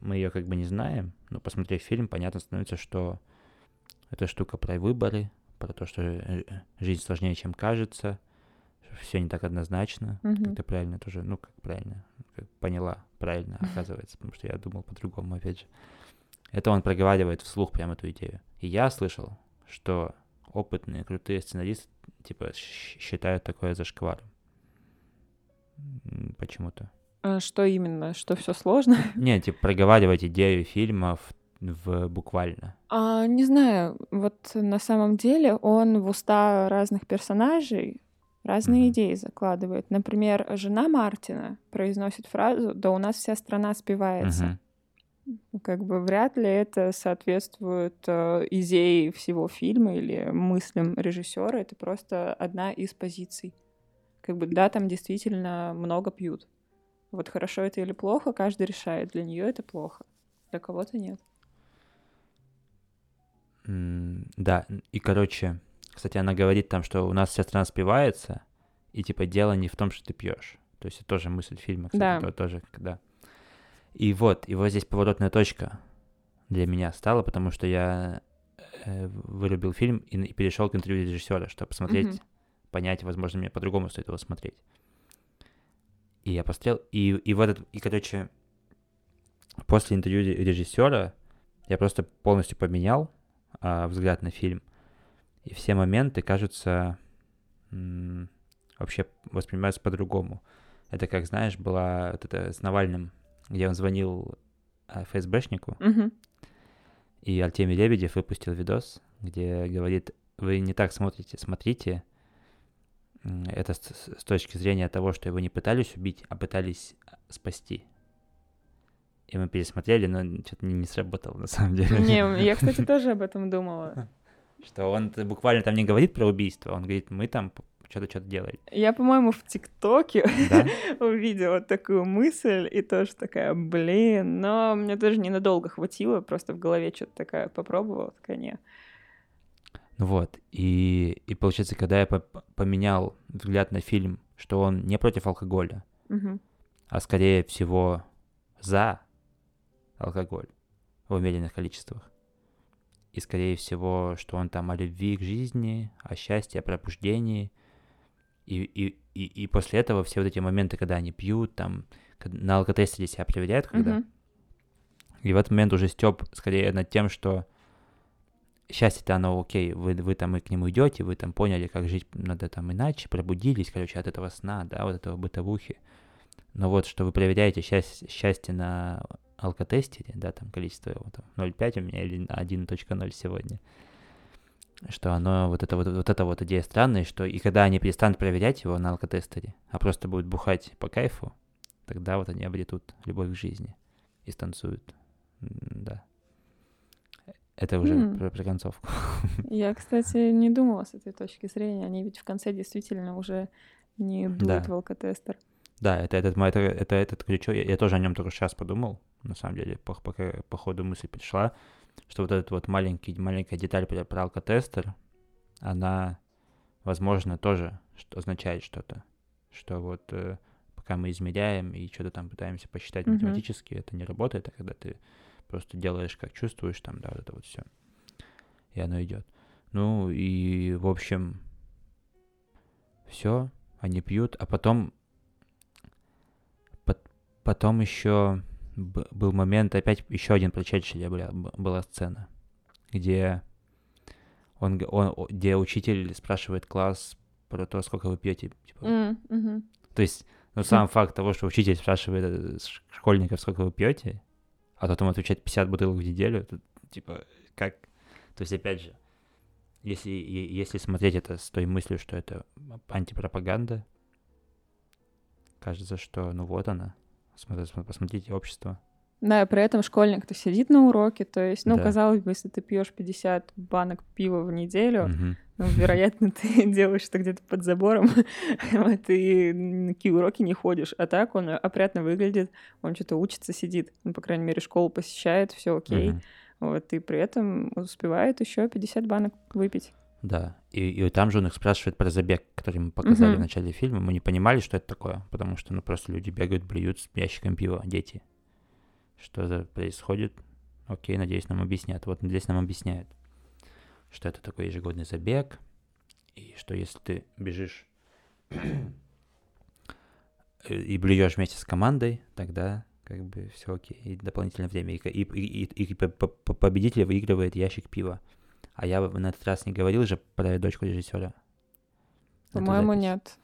мы ее как бы не знаем, но посмотрев фильм, понятно становится, что эта штука про выборы, про то, что э, жизнь сложнее, чем кажется, все не так однозначно, Мгм. как ты правильно тоже, ну, как правильно, как поняла правильно, оказывается, потому что я думал по-другому, опять же. Это он проговаривает вслух прям эту идею. И я слышал, что опытные, крутые сценаристы, типа, считают такое зашкваром. Почему-то. А Что именно? Что все сложно? Не, типа, проговаривать идею фильма в, буквально. А, не знаю, вот на самом деле он в уста разных персонажей разные Мгм. идеи закладывает. Например, жена Мартина произносит фразу «Да у нас вся страна спивается». Ну, Как бы вряд ли это соответствует э, идее всего фильма или мыслям режиссера. Это просто одна из позиций. Как бы да, там действительно много пьют. Вот хорошо это или плохо, каждый решает. Для нее это плохо, для кого-то нет. Да, и, короче, кстати, она говорит там, что у нас вся страна спивается, и, типа, дело не в том, что ты пьешь. То есть это тоже мысль фильма, кстати, Да. то- тоже, да. И вот, и вот здесь поворотная точка для меня стала, потому что я э, вырубил фильм и, и перешел к интервью режиссера, чтобы посмотреть, Мгм. понять, возможно, мне по-другому стоит его смотреть. И я посмотрел, и, и в этот, и, короче, после интервью режиссера я просто полностью поменял а, взгляд на фильм. И все моменты кажутся м, вообще воспринимаются по-другому. Это как, знаешь, была вот это с Навальным, где он звонил а, ФСБшнику, Мгм. и Артемий Лебедев выпустил видос, где говорит, вы не так смотрите, смотрите, это с, с- точки зрения того, что его не пытались убить, а пытались а, спасти. И мы пересмотрели, но что-то не, не сработало на самом деле. Не, я, кстати, тоже об этом думала. Что он буквально там не говорит про убийство, он говорит, мы там что-то что-то делали. Я, по-моему, в ТикТоке Да? увидела такую мысль и тоже такая, блин, но мне тоже ненадолго хватило, просто в голове что-то такая попробовала, такая, не. Ну Вот. И, и получается, когда я по- поменял взгляд на фильм, что он не против алкоголя, Мгм. а скорее всего за алкоголь в умеренных количествах. И скорее всего, что он там о любви к жизни, о счастье, о пробуждении. И, и, и, и после этого все вот эти моменты, когда они пьют, там, на алкотестере себя проверяют, когда... Мгм. И в этот момент уже Степ скорее над тем, что счастье-то оно окей, вы, вы там и к нему идете, вы там поняли, как жить надо там иначе, пробудились, короче, от этого сна, да, вот этого бытовухи. Но вот, что вы проверяете счастье, счастье на алкотестере, да, там количество его там 0,5 у меня или 1.0 сегодня, что оно, вот это вот, вот эта вот идея странная, что и когда они перестанут проверять его на алкотестере, а просто будут бухать по кайфу, тогда вот они обретут любовь к жизни и станцуют. Да. Это уже М. про, про концовку. Я, кстати, не думала с этой точки зрения. Они ведь в конце действительно уже не дуют Да. в алкотестер. Да, это этот, это, это этот ключевой. Я, я тоже о нем только сейчас подумал. На самом деле, по, пока по ходу мысль пришла, что вот этот вот маленький, маленькая деталь про, про алкотестер, она, возможно, тоже что, означает что-то. Что вот э, пока мы измеряем и что-то там пытаемся посчитать Мгм. математически, это не работает, а когда ты просто делаешь, как чувствуешь, там, да, вот это вот все. И оно идет. Ну и, в общем, все, они пьют, а потом пот- потом еще был момент, опять еще один про Черчилля была, была сцена, где он, он, где учитель спрашивает класс про то, сколько вы пьете. Типа, М, мгм. То есть, ну, сам факт того, что учитель спрашивает э, школьников, сколько вы пьете, а потом отвечает 50 бутылок в неделю, это, типа, как... То есть, опять же, если, если смотреть это с той мыслью, что это антипропаганда, кажется, что, ну, вот она. Смотри- см- Посмотрите общество. Да, и при этом школьник-то сидит на уроке, то есть, ну, Да. казалось бы, если ты пьешь 50 банок пива в неделю, Мгм. ну, вероятно, ты делаешь это где-то под забором, вот, и на какие уроки не ходишь. А так он опрятно выглядит, он что-то учится, сидит, ну, по крайней мере, школу посещает, все окей. Мгм. Вот, и при этом успевает еще 50 банок выпить. Да, и, и там же он их спрашивает про забег, который мы показали Мгм. в начале фильма. Мы не понимали, что это такое, потому что, ну, просто люди бегают, блюют с ящиком пива, дети. Что за происходит? Окей, надеюсь, нам объяснят. Вот здесь нам объясняют, что это такой ежегодный забег, и что если ты бежишь и блюешь вместе с командой, тогда как бы все окей, и дополнительное время. И, и, и, и- и по- по- по- победитель выигрывает ящик пива. А я на этот раз не говорил же про дочку режиссера. По-моему, нет.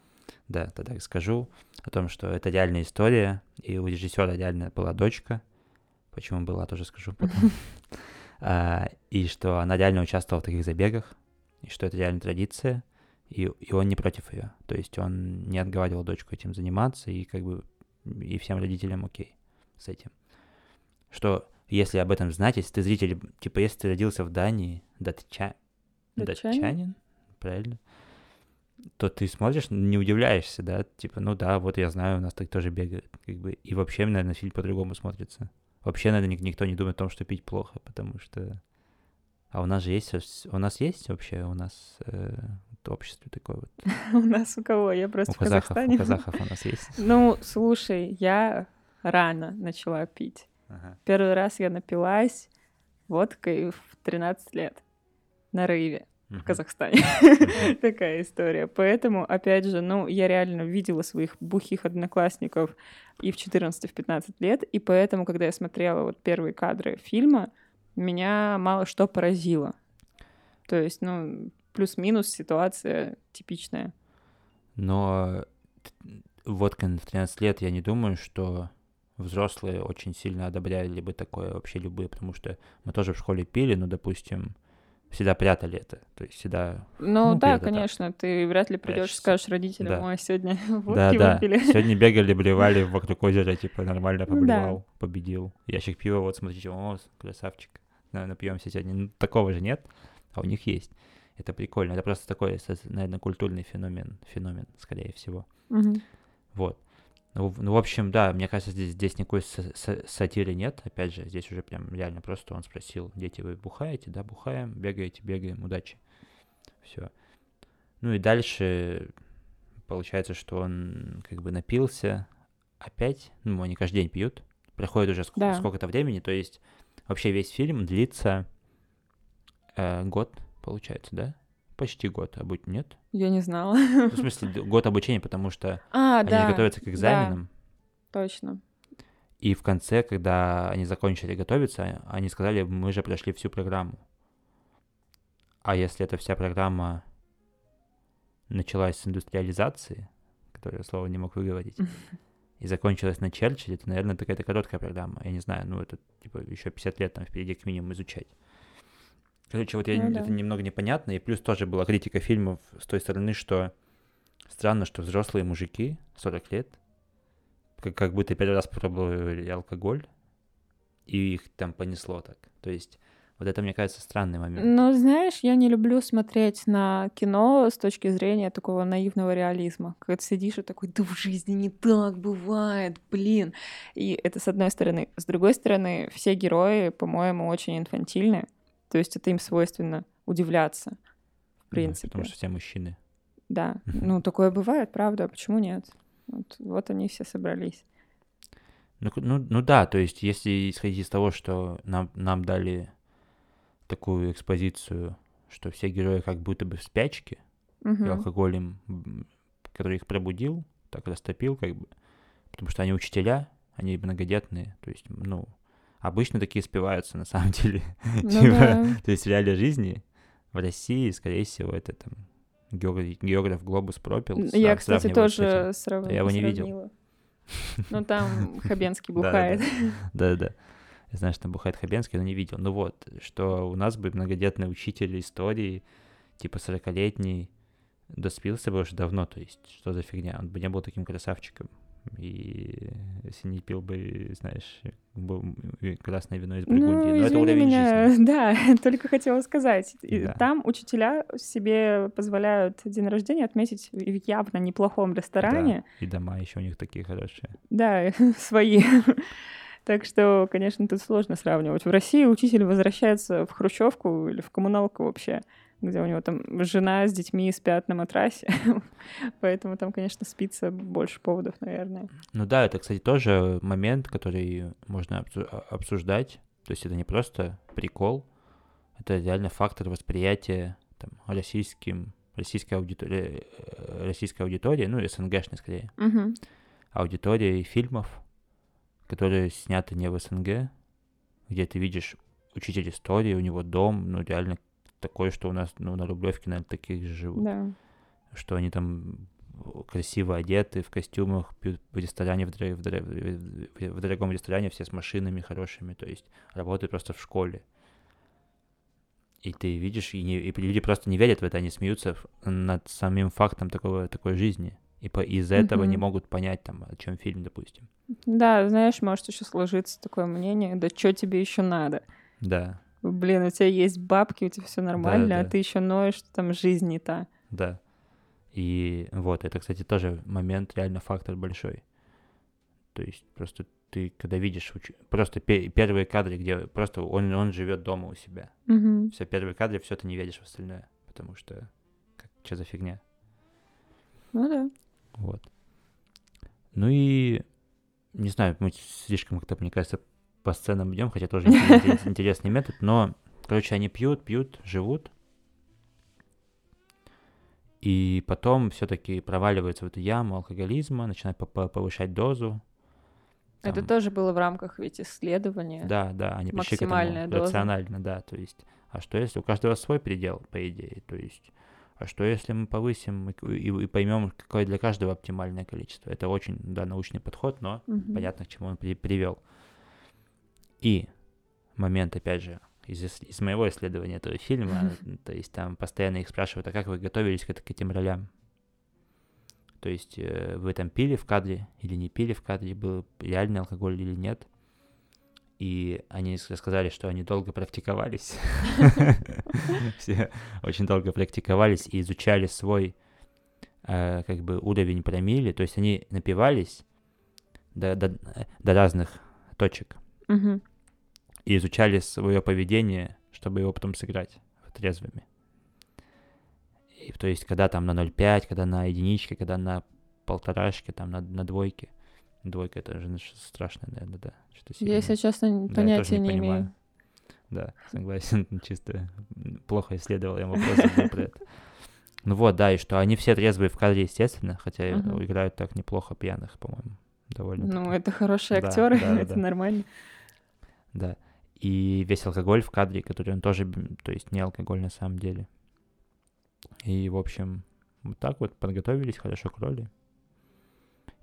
Да, тогда скажу о том, что это реальная история, и у режиссера реально была дочка. Почему была, тоже скажу потом. А, И что она реально участвовала в таких забегах, и что это реально традиция, и, и он не против ее. То есть он не отговаривал дочку этим заниматься, и как бы и всем родителям окей с этим. Что если об этом знать, если ты зритель, типа если ты родился в Дании, датча... Датчанин? датчанин, правильно, то ты смотришь, не удивляешься, да, типа, ну да, вот я знаю, у нас так тоже бегают, как бы, и вообще, наверное, фильм по-другому смотрится. Вообще, наверное, ник- никто не думает о том, что пить плохо, потому что... А у нас же есть, у нас есть вообще, у нас э, вот общество такое вот. У нас у кого? Я просто У в казахов, Казахстане. у казахов у нас есть. Ну, слушай, я рано начала пить. Ага. Первый раз я напилась водкой в 13 лет на рейве в. Казахстане. Такая история. Поэтому, опять же, ну, я реально видела своих бухих одноклассников и в 14, и в 15 лет, и поэтому, когда я смотрела вот первые кадры фильма, меня мало что поразило. То есть, ну, плюс-минус ситуация типичная. Но т- водка в 13 лет, я не думаю, что взрослые очень сильно одобряли бы такое вообще любые, потому что мы тоже в школе пили, но, допустим, всегда прятали это. То есть всегда... Ну, Ну, да, где-то так. конечно, ты вряд ли придешь и скажешь родителям, Да. ой, сегодня Да, водки да. выпили. Сегодня бегали, блевали вокруг озера, типа нормально Ну да. поблевал, победил. Ящик пива, вот смотрите, о, красавчик. Напьемся сегодня. Ну, такого же нет, а у них есть. Это прикольно. Это просто такой, наверное, культурный феномен, феномен, скорее всего. Мгм. Вот. Ну, в- ну, в общем, да, мне кажется, здесь, здесь никакой са- са- сатиры нет. Опять же, здесь уже прям реально просто он спросил, дети, вы бухаете? Да, бухаем, бегаете, бегаем, удачи. Все. Ну и дальше получается, что он как бы напился опять. Ну, они каждый день пьют. Проходит уже ск- Да. сколько-то времени. То есть вообще весь фильм длится э, год, получается, да? Почти год, а будь нет? Я не знала. Ну, в смысле, год обучения, потому что А, они да, готовятся к экзаменам. точно. И в конце, когда они закончили готовиться, они сказали, мы же прошли всю программу. А если эта вся программа началась с индустриализации, которое слово не мог выговорить, и закончилась на Черчилле, то, наверное, это какая-то короткая программа. Я не знаю, ну это типа еще 50 лет там впереди как минимум изучать. Короче, вот я, Ну да. это немного непонятно, и плюс тоже была критика фильмов с той стороны, что странно, что взрослые мужики 40 лет, как, как будто первый раз попробовали алкоголь, и их там понесло так. То есть вот это, мне кажется, странный момент. Но знаешь, я не люблю смотреть на кино с точки зрения такого наивного реализма. Когда ты сидишь и такой, да в жизни не так бывает, блин. И это с одной стороны. С другой стороны, все герои, по-моему, очень инфантильны. То есть это им свойственно удивляться, в принципе. Потому что все мужчины. Да, ну такое бывает, правда, а почему нет? Вот, вот они все собрались. Ну, ну, ну да, то есть если исходить из того, что нам, нам дали такую экспозицию, что все герои как будто бы в спячке, и Мгм. алкоголь им, м, который их пробудил, так растопил как бы, потому что они учителя, они многодетные, то есть, ну, обычно такие спиваются на самом деле. Ну Типа, да. То есть в реальной жизни в России, скорее всего, это там географ, географ глобус пропил. Я, сра- кстати, тоже этим. срав- Я его не видел. сравнила. Ну там Хабенский бухает. Да-да. Я знаю, что там бухает Хабенский, но не видел. Ну вот, что у нас бы многодетный учитель истории, типа 40-летний, доспился бы уже давно, то есть что за фигня? Он бы не был таким красавчиком. И если не пил бы, знаешь, был красное вино из Бургундии. Ну, но это уровень меня, жизни. да, только хотела сказать. Да. Там учителя себе позволяют день рождения отметить в явно неплохом ресторане. И дома еще у них такие хорошие. Да, свои. Так что, конечно, тут сложно сравнивать. В России учитель возвращается в хрущевку или в коммуналку вообще, где у него там жена с детьми спят на матрасе. Поэтому там, конечно, спится больше поводов, наверное. Ну да, это, кстати, тоже момент, который можно а- обсуждать. То есть это не просто прикол, это реально фактор восприятия там, российским, российской аудитории, российской аудитории, ну, СНГшной скорее, Мгм. аудитории фильмов, которые сняты не в СНГ, где ты видишь учитель истории, у него дом, ну, реально такой, что у нас, ну, на Рублевке, наверное, таких же живут Да. что они там красиво одеты, в костюмах, пьют в ресторане, в, дор- в дор- в- дорогом ресторане, все с машинами хорошими, то есть работают просто в школе. И ты видишь, и, не- и люди просто не верят в это, они смеются над самим фактом такого, такой жизни. И по, из-за этого не могут понять, там, о чем фильм, допустим. Да, знаешь, может еще сложиться такое мнение, да что тебе еще надо? Да, Блин, у тебя есть бабки, у тебя все нормально, а да. ты еще ноешь, что там жизнь не та. да. И вот, это, кстати, тоже момент, реально фактор большой. То есть просто ты, когда видишь просто пе- первые кадры, где просто он, он живет дома у себя. Мгм. Все первые кадры, все ты не веришь в остальное, потому что что за фигня. Ну да. Вот. Ну и не знаю, мы слишком как-то, мне кажется, по сценам идем, хотя тоже интерес- интересный метод, но, короче, они пьют, пьют, живут, и потом все-таки проваливаются в эту яму алкоголизма, начинают по- по- повышать дозу. Это Там- тоже было в рамках ведь исследования. Да, да, они пришли к этому доза. рационально, да, то есть, а что если у каждого свой предел, по идее, то есть, а что если мы повысим и, и- и поймем, какое для каждого оптимальное количество? Это очень, да, научный подход, но Мгм. понятно, к чему он при- привел. И момент, опять же, из, из моего исследования этого фильма, то есть там постоянно их спрашивают, а как вы готовились к, к этим ролям? То есть э, вы там пили в кадре или не пили в кадре, был реальный алкоголь или нет? и они сказали, что они долго практиковались. Все очень долго практиковались и изучали свой э, как бы уровень промили. То есть они напивались до, до, до разных точек и изучали свое поведение, чтобы его потом сыграть трезвыми. И, то есть, когда там на 0,5, когда на единичке, когда на полторашке, там на, на двойке. Двойка это же страшно, наверное, да. Что я, если честно, понятия не, не имею. Да, согласен, чисто плохо исследовал я вопрос про это. Ну вот, да, и что они все трезвые в кадре, естественно, хотя uh-huh. играют так неплохо пьяных, по-моему, довольно. Ну, это хорошие актеры, да, да, это да. нормально. Да. И весь алкоголь в кадре, который он тоже, то есть не алкоголь на самом деле. И, в общем, вот так вот подготовились хорошо к роли.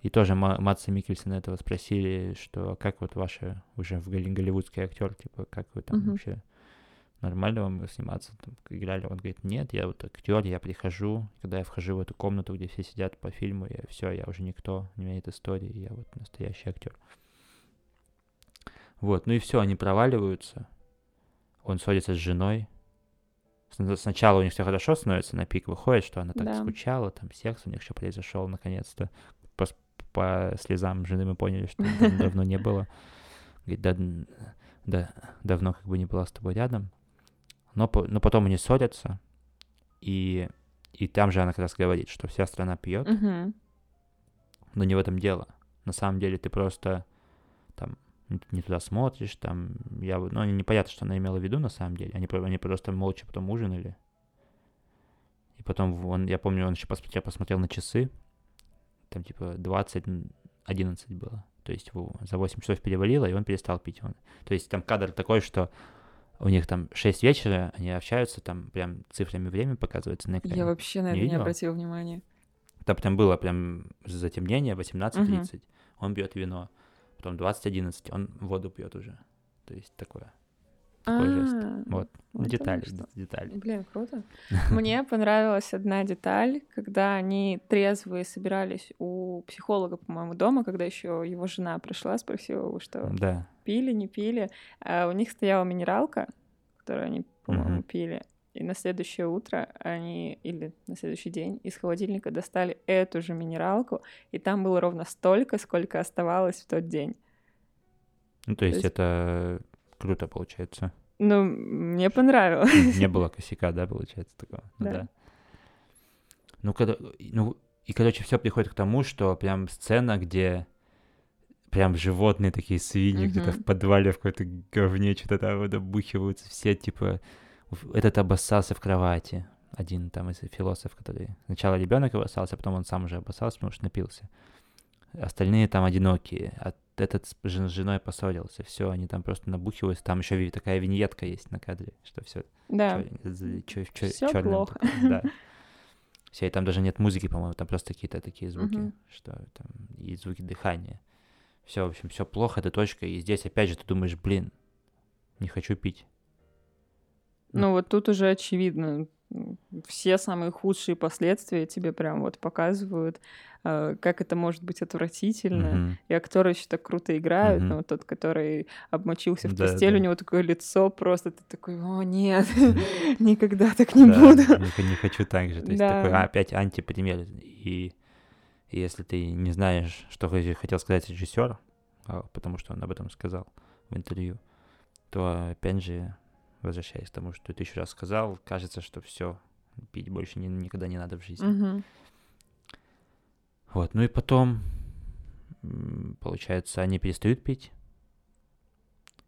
И тоже Матса Микельсона этого спросили, что как вот ваши уже в голливудский актер, типа, как вы там uh-huh. вообще нормально вам сниматься, там, играли? Он говорит, нет, я вот актер, я прихожу, когда я вхожу в эту комнату, где все сидят по фильму, я все, я уже никто, не имеет истории, я вот настоящий актер. Вот, ну и все, они проваливаются. Он ссорится с женой. Сначала у них все хорошо становится, на пик выходит, что она так да. скучала, там секс у них еще произошел наконец-то по слезам жены мы поняли, что давно не было. Говорит, да, да, давно как бы не была с тобой рядом. Но, но потом они ссорятся, и, и там же она как раз говорит, что вся страна пьет, uh-huh. но не в этом дело. На самом деле ты просто там не туда смотришь, там, я, ну, непонятно, что она имела в виду на самом деле. Они, они просто молча потом ужинали. И потом он, я помню, он еще посмотрел, посмотрел на часы, там типа 20, 11 было. То есть за 8 часов перевалило, и он перестал пить. Он, то есть там кадр такой, что у них там 6 вечера, они общаются, там прям цифрами время показывается на экране. Я вообще на это не, не обратил внимания. Там прям было прям затемнение 18.30, угу. он бьет вино, потом 20.11, он воду пьет уже. То есть такое такой жест. А, вот, детали, детали. Блин, круто. Мне понравилась одна деталь, когда они трезвые собирались у психолога, по-моему, дома, когда еще его жена пришла, спросила его, что да. пили, не пили. А у них стояла минералка, которую они, по-моему, пили. И на следующее утро они, или на следующий день, из холодильника достали эту же минералку, и там было ровно столько, сколько оставалось в тот день. Ну, то есть, то есть... это Круто получается. Ну, мне понравилось. Не было косяка, да, получается, такого? Ну да. да. Ну, когда, ну, и, короче, все приходит к тому, что прям сцена, где прям животные такие свиньи, mm-hmm. где-то в подвале в какой-то говне что-то там вот обухиваются, все, типа, этот обоссался в кровати, один там из философов, который... Сначала ребенок обоссался, а потом он сам уже обоссался, потому что напился. Остальные там одинокие, а этот с женой поссорился, все, они там просто набухиваются, там еще такая виньетка есть на кадре, что все. Да. Чё, все плохо. Да. Все, и там даже нет музыки, по-моему, там просто какие-то такие звуки, uh-huh. что там и звуки дыхания. Все, в общем, все плохо, это точка. И здесь опять же ты думаешь, блин, не хочу пить. Ну вот тут уже очевидно, все самые худшие последствия тебе прям вот показывают, э, как это может быть отвратительно. Mm-hmm. И актеры еще так круто играют, mm-hmm. но вот тот, который обмочился в да, постель, да. у него такое лицо просто, ты такой, о нет, никогда так не буду. Не хочу так же. То есть такой а, опять антипример. И если ты не знаешь, что хотел сказать режиссер, а, потому что он об этом сказал в интервью, то опять же возвращаясь к тому, что ты еще раз сказал, кажется, что все, пить больше не, никогда не надо в жизни. Mm-hmm. Вот, ну и потом, получается, они перестают пить.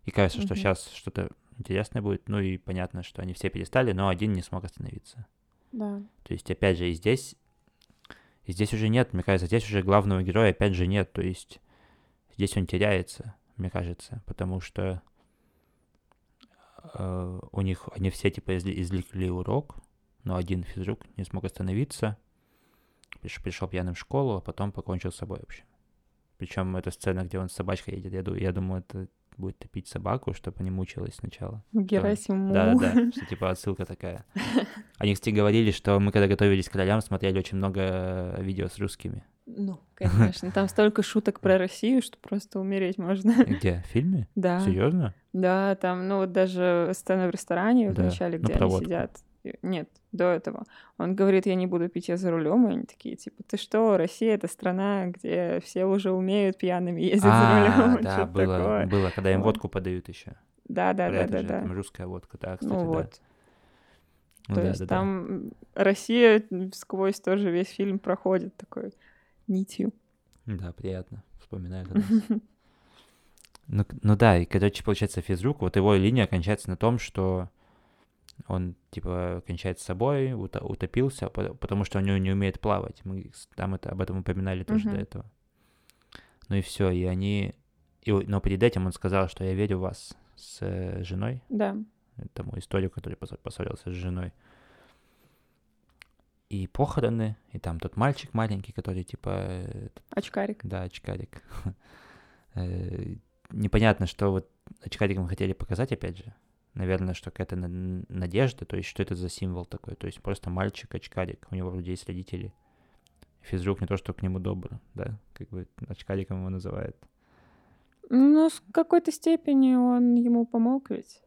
И кажется, mm-hmm. что сейчас что-то интересное будет. Ну и понятно, что они все перестали, но один не смог остановиться. Да. То есть, опять же, и здесь, и здесь уже нет, мне кажется, здесь уже главного героя опять же нет. То есть, здесь он теряется, мне кажется, потому что э, у них, они все типа извлекли урок, но один физрук не смог остановиться, пришел, пришел пьяным в школу, а потом покончил с собой вообще. Причем эта сцена, где он с собачкой едет, я, я думаю, это будет топить собаку, чтобы не мучилась сначала. Герасиму. Да, да, да, что типа отсылка такая. Они, кстати, говорили, что мы когда готовились к ролям, смотрели очень много видео с русскими Ну, конечно. Там столько шуток про Россию, что просто умереть можно. Где? В фильме? Да. Серьезно? Да, там, ну вот даже сцена в ресторане в Да, начале, на где они сидят. Нет, до этого. Он говорит, я не буду пить, я за рулем. И они такие, типа, ты что, Россия — это страна, где все уже умеют пьяными ездить за А, рулем. да, было, такое. было, когда им Вот. водку подают еще. Да, да, да, да, да. Там русская водка, да, кстати, Ну да. вот. Ну То да, есть да, да. там м, Россия сквозь тоже весь фильм проходит такой нитью. Да, приятно. Вспоминаю это. раз. Ну, ну да, и короче, получается, физрук, вот его линия кончается на том, что он, типа, кончает с собой, уто- утопился, по- потому что он не, не умеет плавать. Мы там это, об этом упоминали тоже до Мгм. этого. Ну и все, и они... и но перед этим он сказал, что я верю в вас с женой, Да. тому историю, который поссорился с женой. И похороны, и там тот мальчик маленький, который, типа, э, Очкарик. да, очкарик. Э, Непонятно, что вот очкариком хотели показать, опять же. Наверное, что какая-то на- надежда, то есть что это за символ такой. То есть просто мальчик-очкарик, у него вроде есть родители. Физрук не то, что к нему добр, да, как бы очкариком его называют. Ну, с какой-то степени он ему помог ведь,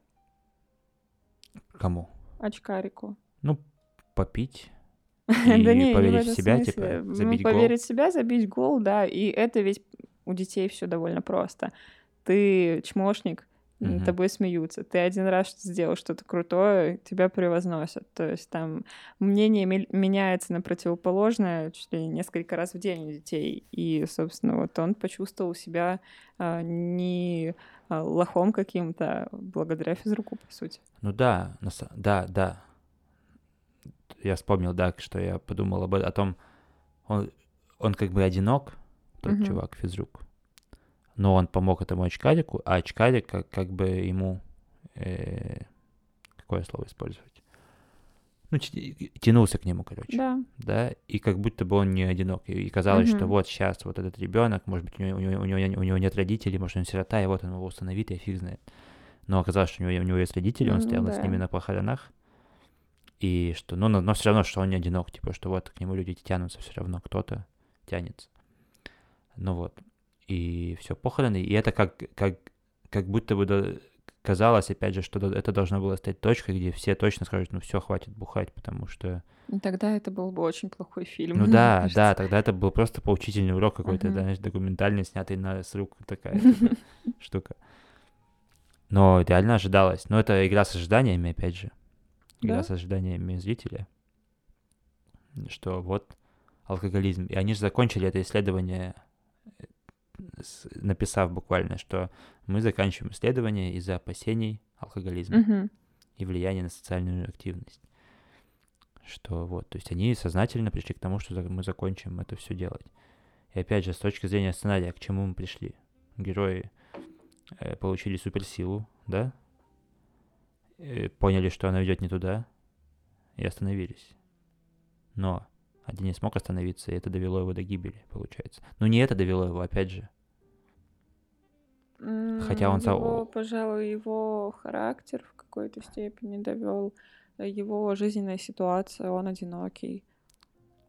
Кому? очкарику. Ну, попить. Да И не, не поверить в этом себя, смысле. типа, Ну, забить гол. поверить в себя, забить гол, да. И это ведь у детей все довольно просто. Ты чмошник, над Мгм. тобой смеются. Ты один раз сделал что-то крутое, тебя превозносят. То есть там мнение меняется на противоположное чуть ли не несколько раз в день у детей. И, собственно, вот он почувствовал себя а, не а, лохом каким-то, благодаря физруку, по сути. Ну да, да, да. Я вспомнил, да, что я подумал об, э- о том, он, он как бы одинок, тот Мгм. чувак, физрук. Но он помог этому очкарику, а очкарик как, как бы ему... э, какое слово использовать? Ну, тянулся к нему, короче. Да. да, и как будто бы он не одинок. И, и казалось, что Мгм. вот сейчас вот этот ребенок, может быть, у него, у, него, у, него, у него нет родителей, может, он сирота, и вот он его усыновит, я фиг знает. Но оказалось, что у него, у него есть родители, он стоял да. с ними на похоронах. И что, ну, но, но все равно, что он не одинок, типа, что вот к нему люди тянутся, все равно кто-то тянется. Ну вот. И все, похороны. И это как, как, как будто бы до- казалось, опять же, что это должно было стать точкой, где все точно скажут, ну все, хватит бухать, потому что И Тогда это был бы очень плохой фильм. ну да, кажется. да, тогда это был просто поучительный урок какой-то, Мгм. знаешь, документальный, снятый на с рук такая типа, штука. Но реально ожидалось. Но это игра с ожиданиями, опять же. Игра Да. с ожиданиями зрителя. Что вот алкоголизм. И они же закончили это исследование, э, написав буквально, что мы заканчиваем исследование из-за опасений алкоголизма Мгм. и влияние на социальную активность. Что вот, то есть они сознательно пришли к тому, что мы закончим это все делать. И опять же, с точки зрения сценария, к чему мы пришли? Герои э, получили суперсилу, да? Э, поняли, что она ведет не туда, и остановились. Но один не смог остановиться, и это довело его до гибели, получается. Но не это довело его, опять же. Хотя он его, пожалуй, его характер в какой-то степени довел, его жизненная ситуация, он одинокий.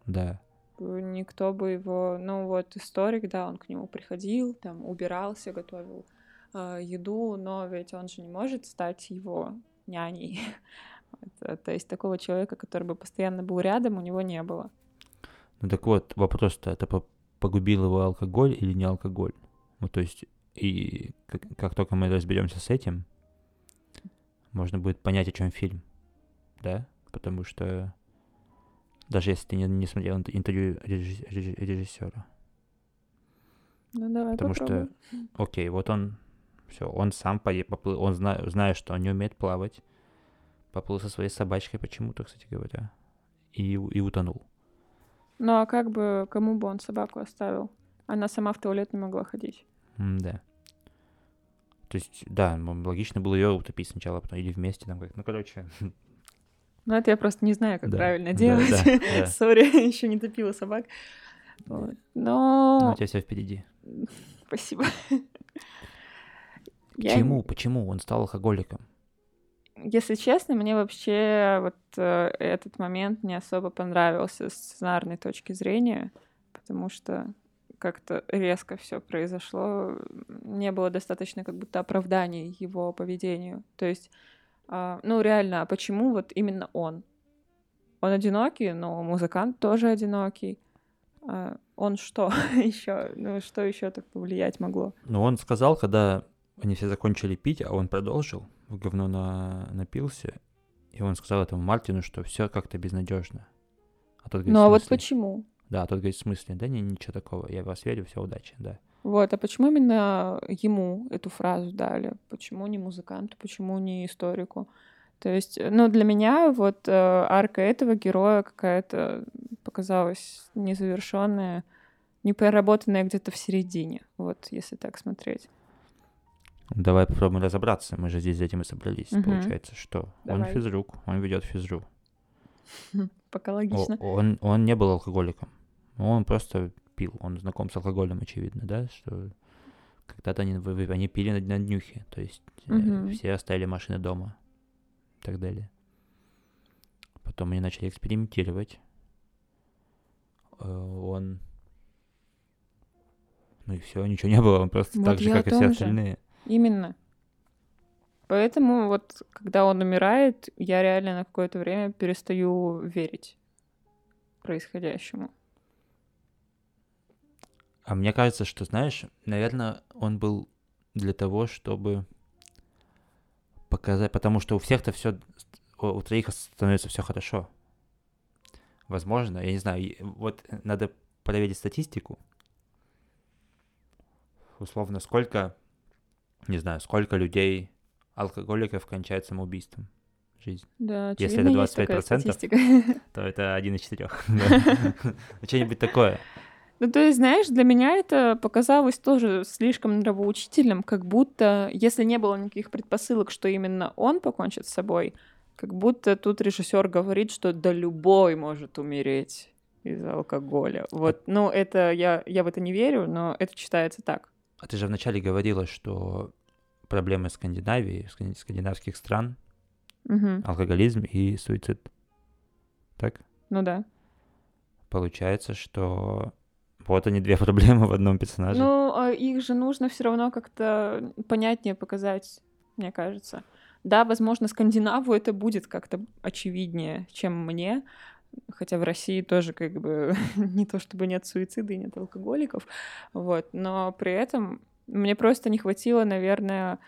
Да. Э, Никто бы его, ну вот историк, да, он к нему приходил, там убирался, готовил э, еду, но ведь он же не может стать его няней. То есть такого человека, который бы постоянно был рядом, у него не было. Ну так вот, вопрос-то, это по- погубил его алкоголь или не алкоголь? Ну то есть, и как, как только мы разберемся с этим, можно будет понять, о чем фильм, да? Потому что даже если ты не, не смотрел ин- интервью режи- режи- режиссера, Ну давай Потому что- попробуем. окей, вот он, все, он сам поплыл, он зна, зная, что он не умеет плавать, поплыл со своей собачкой почему-то, кстати говоря, и, и утонул. Ну а как бы, кому бы он собаку оставил? Она сама в туалет не могла ходить. да. То есть, да, м, логично было ее утопить сначала, а потом или вместе там как. Ну, короче. Ну это я просто не знаю, как Да, правильно делать. да, да. Сори, еще не топила собак. Вот. Ну, Но... у тебя все впереди. Спасибо. Я- Почему? Почему он стал алкоголиком? Если честно, мне вообще вот э, этот момент не особо понравился с сценарной точки зрения. потому что как-то резко все произошло, не было достаточно как будто оправданий его поведению. То есть, э, ну реально, а почему вот именно он? Он одинокий, но музыкант тоже одинокий. А он что еще? Ну, что еще так повлиять могло? Ну, он сказал, когда они все закончили пить, а он продолжил, в говно на... напился, и он сказал этому Мартину, что все как-то безнадежно. А тот говорит, ну, а вот почему? Да, а тот говорит, в смысле? Да не, ничего такого, я в вас верю, все, удачи, да. Вот, а почему именно ему эту фразу дали? Почему не музыканту, почему не историку? То есть, э, ну, для меня вот э, арка этого героя какая-то показалась незавершенная, не проработанная где-то в середине, вот, если так смотреть. Давай попробуем разобраться. Мы же здесь за этим и собрались. Угу. Получается, что Давай. он физрук, он ведет физру. Пока логично. О, он, он не был алкоголиком. Он просто пил. Он знаком с алкоголем, очевидно, да? Что когда-то они, они пили на, на днюхе. То есть угу. все оставили машины дома и так далее. Потом они начали экспериментировать. Э, он... Ну и все, ничего не было, он просто вот так же, как и все остальные. Именно. Поэтому вот, когда он умирает, я реально на какое-то время перестаю верить происходящему. А мне кажется, что, знаешь, наверное, он был для того, чтобы показать, потому что у всех-то все, у троих становится все хорошо. Возможно, я не знаю, вот надо проверить статистику. Условно, сколько, не знаю, сколько людей, алкоголиков кончает самоубийством в жизни. Да, Если это 25%, то это один из четырех. Что-нибудь такое. Ну, то есть, знаешь, для меня это показалось тоже слишком нравоучительным, как будто, если не было никаких предпосылок, что именно он покончит с собой, как будто тут режиссер говорит, что да любой может умереть из-за алкоголя. Вот, ну, это я, я в это не верю, но это читается так. А ты же вначале говорила, что проблемы Скандинавии, скандинавских стран, угу. алкоголизм и суицид. Так? Ну да. Получается, что вот они две проблемы в одном персонаже. Ну, а их же нужно все равно как-то понятнее показать, мне кажется. Да, возможно, скандинаву это будет как-то очевиднее, чем мне. Хотя в России тоже как бы не то чтобы нет суицида и нет алкоголиков. Вот. Но при этом мне просто не хватило, наверное,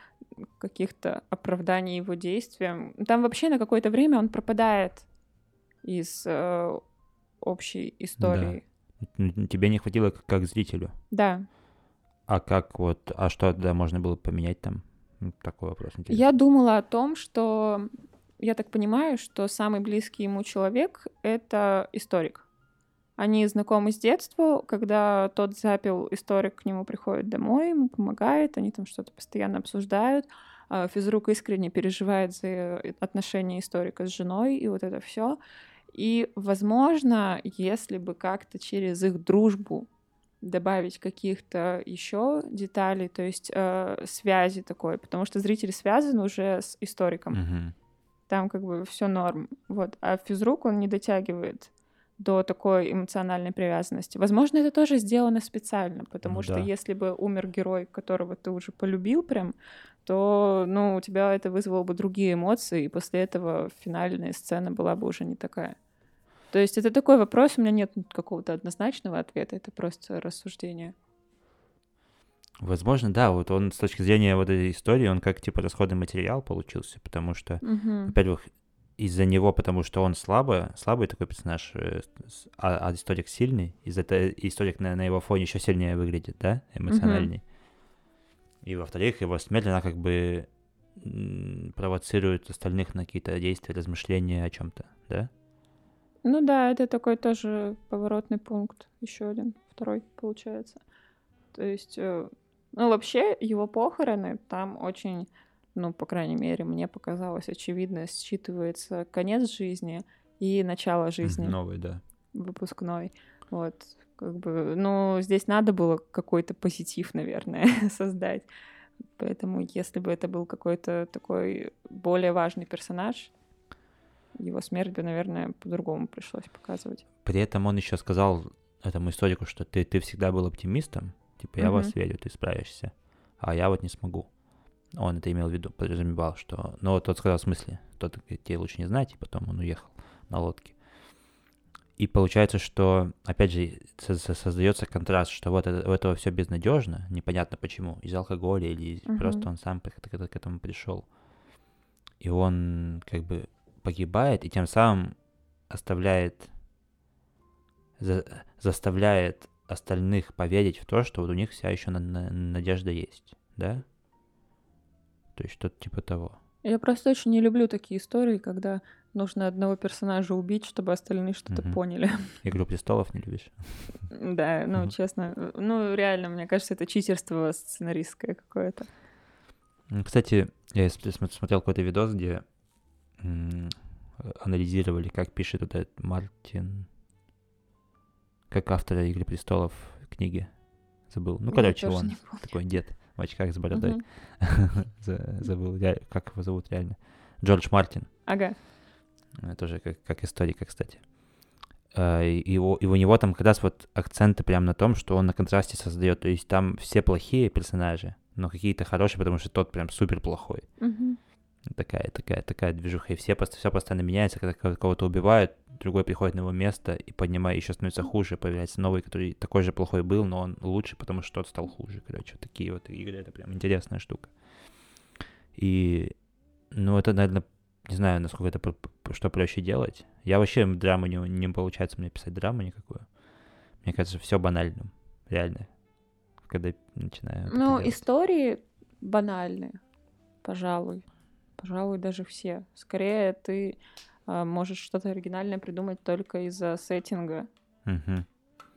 каких-то оправданий его действиям. Там вообще на какое-то время он пропадает из э, общей истории. Да. Тебе не хватило как, как зрителю. Да. А как вот, а что тогда можно было поменять там? Такой вопрос интересный. Я думала о том, что я так понимаю, что самый близкий ему человек — это историк. Они знакомы с детства, когда тот запил историк к нему приходит домой, ему помогает, они там что-то постоянно обсуждают. А физрук искренне переживает за отношения историка с женой и вот это все. И, возможно, если бы как-то через их дружбу добавить каких-то еще деталей, то есть э, связи такой, потому что зритель связан уже с историком. Mm-hmm. Там как бы все норм. Вот. А физрук он не дотягивает до такой эмоциональной привязанности. Возможно, это тоже сделано специально, потому ну, что да. если бы умер герой, которого ты уже полюбил прям, то, ну, у тебя это вызвало бы другие эмоции, и после этого финальная сцена была бы уже не такая. То есть это такой вопрос, у меня нет какого-то однозначного ответа, это просто рассуждение. Возможно, да, вот он с точки зрения вот этой истории, он как типа расходный материал получился, потому что, угу. во-первых, из-за него, потому что он слабый, слабый такой персонаж, э, а, а историк сильный, из-за этого историк на, на его фоне еще сильнее выглядит, да, эмоциональней. Mm-hmm. И во-вторых, его смерть, она как бы провоцирует остальных на какие-то действия, размышления о чем-то, да? Ну да, это такой тоже поворотный пункт, еще один, второй, получается. То есть, э, ну вообще его похороны там очень ну, по крайней мере, мне показалось очевидно, считывается конец жизни и начало жизни. Новый, да. Выпускной. Вот, как бы, ну, здесь надо было какой-то позитив, наверное, создать. Поэтому, если бы это был какой-то такой более важный персонаж, его смерть бы, наверное, по-другому пришлось показывать. При этом он еще сказал этому историку, что ты, ты всегда был оптимистом, типа, я в вас верю, ты справишься, а я вот не смогу. Он это имел в виду, подразумевал, что... Ну, вот тот сказал, в смысле, тот говорит, тебе лучше не знать, и потом он уехал на лодке. И получается, что, опять же, со- со- создается контраст, что вот это, у этого все безнадежно, непонятно почему, из алкоголя или Мгм. просто он сам к, к- к этому пришел. И он как бы погибает, и тем самым оставляет, за- заставляет остальных поверить в то, что вот у них вся еще на- на- надежда есть, да? То есть что-то типа того. Я просто очень не люблю такие истории, когда нужно одного персонажа убить, чтобы остальные что-то Мгм. поняли. Игру престолов не любишь? Да, ну, Мгм. честно, ну, реально, мне кажется, это читерство сценаристское какое-то. Кстати, я см- см- смотрел какой-то видос, где анализировали, как пишет этот Мартин, как автор «Игры престолов» книги. Забыл. Ну, Я короче, он такой дед в очках с бородой. Забыл, как его зовут реально. Джордж Мартин. Ага. Тоже как, историка, кстати. Э, И, у него там как раз вот акценты прям на том, что он на контрасте создает. То есть там все плохие персонажи, но какие-то хорошие, потому что тот прям супер плохой. Мгм. Такая, такая, такая движуха. И все, все постоянно меняется, когда ко- кого-то убивают, другой приходит на его место и поднимает, еще становится хуже, появляется новый, который такой же плохой был, но он лучше, потому что тот стал хуже. Короче, вот такие вот игры, это прям интересная штука. И, ну, это, наверное, не знаю, насколько это, что проще делать. Я вообще драму не, не получается мне писать драму никакую. Мне кажется, все банальным, реально. Когда начинаю Ну, истории банальные, пожалуй. Пожалуй, даже все. Скорее, ты а, можешь что-то оригинальное придумать только из-за сеттинга. Мгм.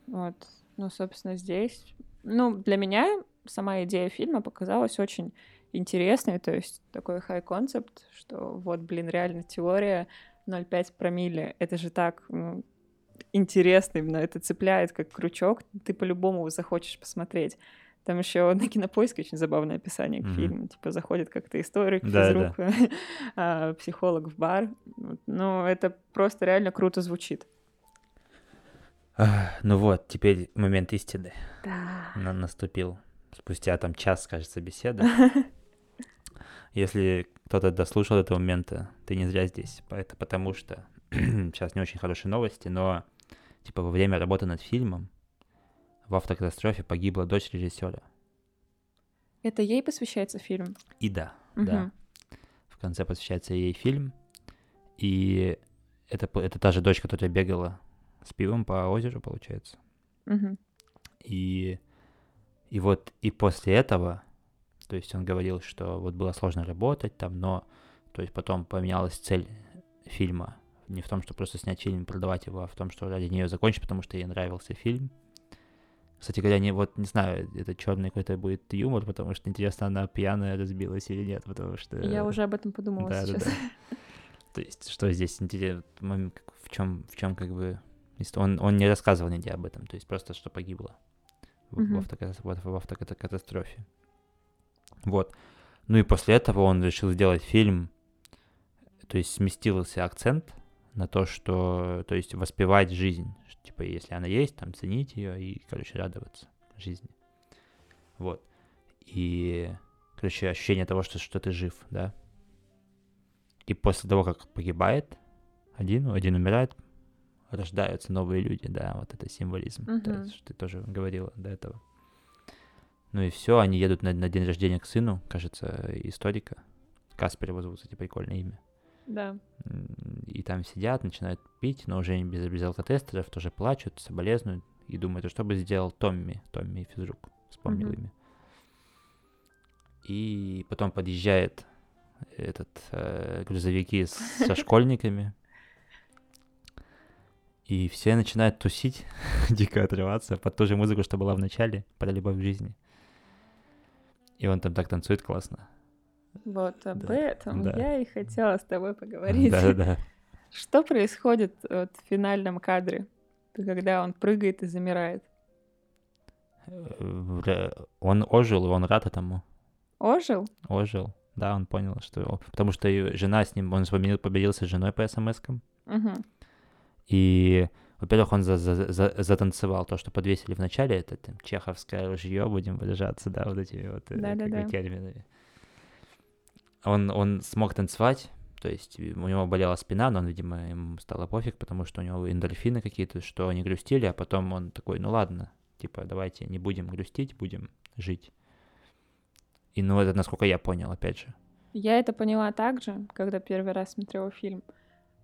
Вот. Ну, собственно, здесь... Ну, для меня сама идея фильма показалась очень интересной. То есть такой хай-концепт, что вот, блин, реально теория 0,5 промилле. Это же так ну, интересно, именно это цепляет как крючок. Ты по-любому захочешь посмотреть. Там еще на кинопоиске очень забавное описание к Мгм. фильму. Типа заходит как-то историк, Да, физрук, а, психолог в бар. Вот. Ну, это просто реально круто звучит. Ах, Ну вот, теперь момент истины Да. на- наступил. Спустя там час, кажется, беседы. Если кто-то дослушал до этого момента, ты не зря здесь. Это потому что сейчас не очень хорошие новости, но типа во время работы над фильмом в автокатастрофе погибла дочь режиссера. Это ей посвящается фильм? И да, да. Мгм. В конце посвящается ей фильм. И это, это та же дочь, которая бегала с пивом по озеру, получается. Мгм. И, и вот и после этого, то есть он говорил, что вот было сложно работать там, но то есть потом поменялась цель фильма не в том, что просто снять фильм, продавать его, а в том, что ради нее закончить, потому что ей нравился фильм. Кстати говоря, не, вот не знаю, это черный какой-то будет юмор, потому что интересно, она пьяная разбилась или нет, потому что... Я уже об этом подумала да, сейчас. Да, да. То есть, что здесь интересно, в чем, в чем как бы... Он, он не рассказывал нигде об этом, то есть просто, что погибло в, в, автоката- в, автокатастрофе. Вот. Ну и после этого он решил сделать фильм, то есть сместился акцент на то, что, то есть воспевать жизнь, типа, если она есть, там, ценить ее и, короче, радоваться жизни. Вот. И, короче, ощущение того, что, что ты жив, да. И после того, как погибает один, один умирает, рождаются новые люди, да, вот это символизм, Мгм. есть, что ты тоже говорила до этого. Ну и все, они едут на, на день рождения к сыну, кажется, историка. Каспер его зовут, кстати, прикольное имя. Да. И там сидят, начинают пить, но уже без, без алкотестеров, тоже плачут, соболезнуют и думают, а что бы сделал Томми, Томми физрук, вспомнил Мгм. имя. И потом подъезжает этот э, грузовики с- со школьниками, и все начинают тусить, дико отрываться под ту же музыку, что была в начале, про любовь в жизни. И он там так танцует классно. Вот об Да, этом да. я и хотела с тобой поговорить. Да-да-да. Что происходит вот в финальном кадре, когда он прыгает и замирает? Э, Он ожил, и он рад этому. Ожил? Ожил. Да, он понял, что... Потому что жена с ним... Он победил- победился с женой по смс-кам. Мгм. И Во-первых, он за за за затанцевал то, что подвесили в начале, это там, чеховское ружье, будем выражаться, да, вот этими вот э, как бы Да-да-да. Он, он смог танцевать, то есть у него болела спина, но он, видимо, ему стало пофиг, потому что у него эндорфины какие-то, что они грустили, а потом он такой, ну ладно, типа, давайте не будем грустить, будем жить. И ну это, насколько я понял, опять же. Я это поняла также, когда первый раз смотрела фильм.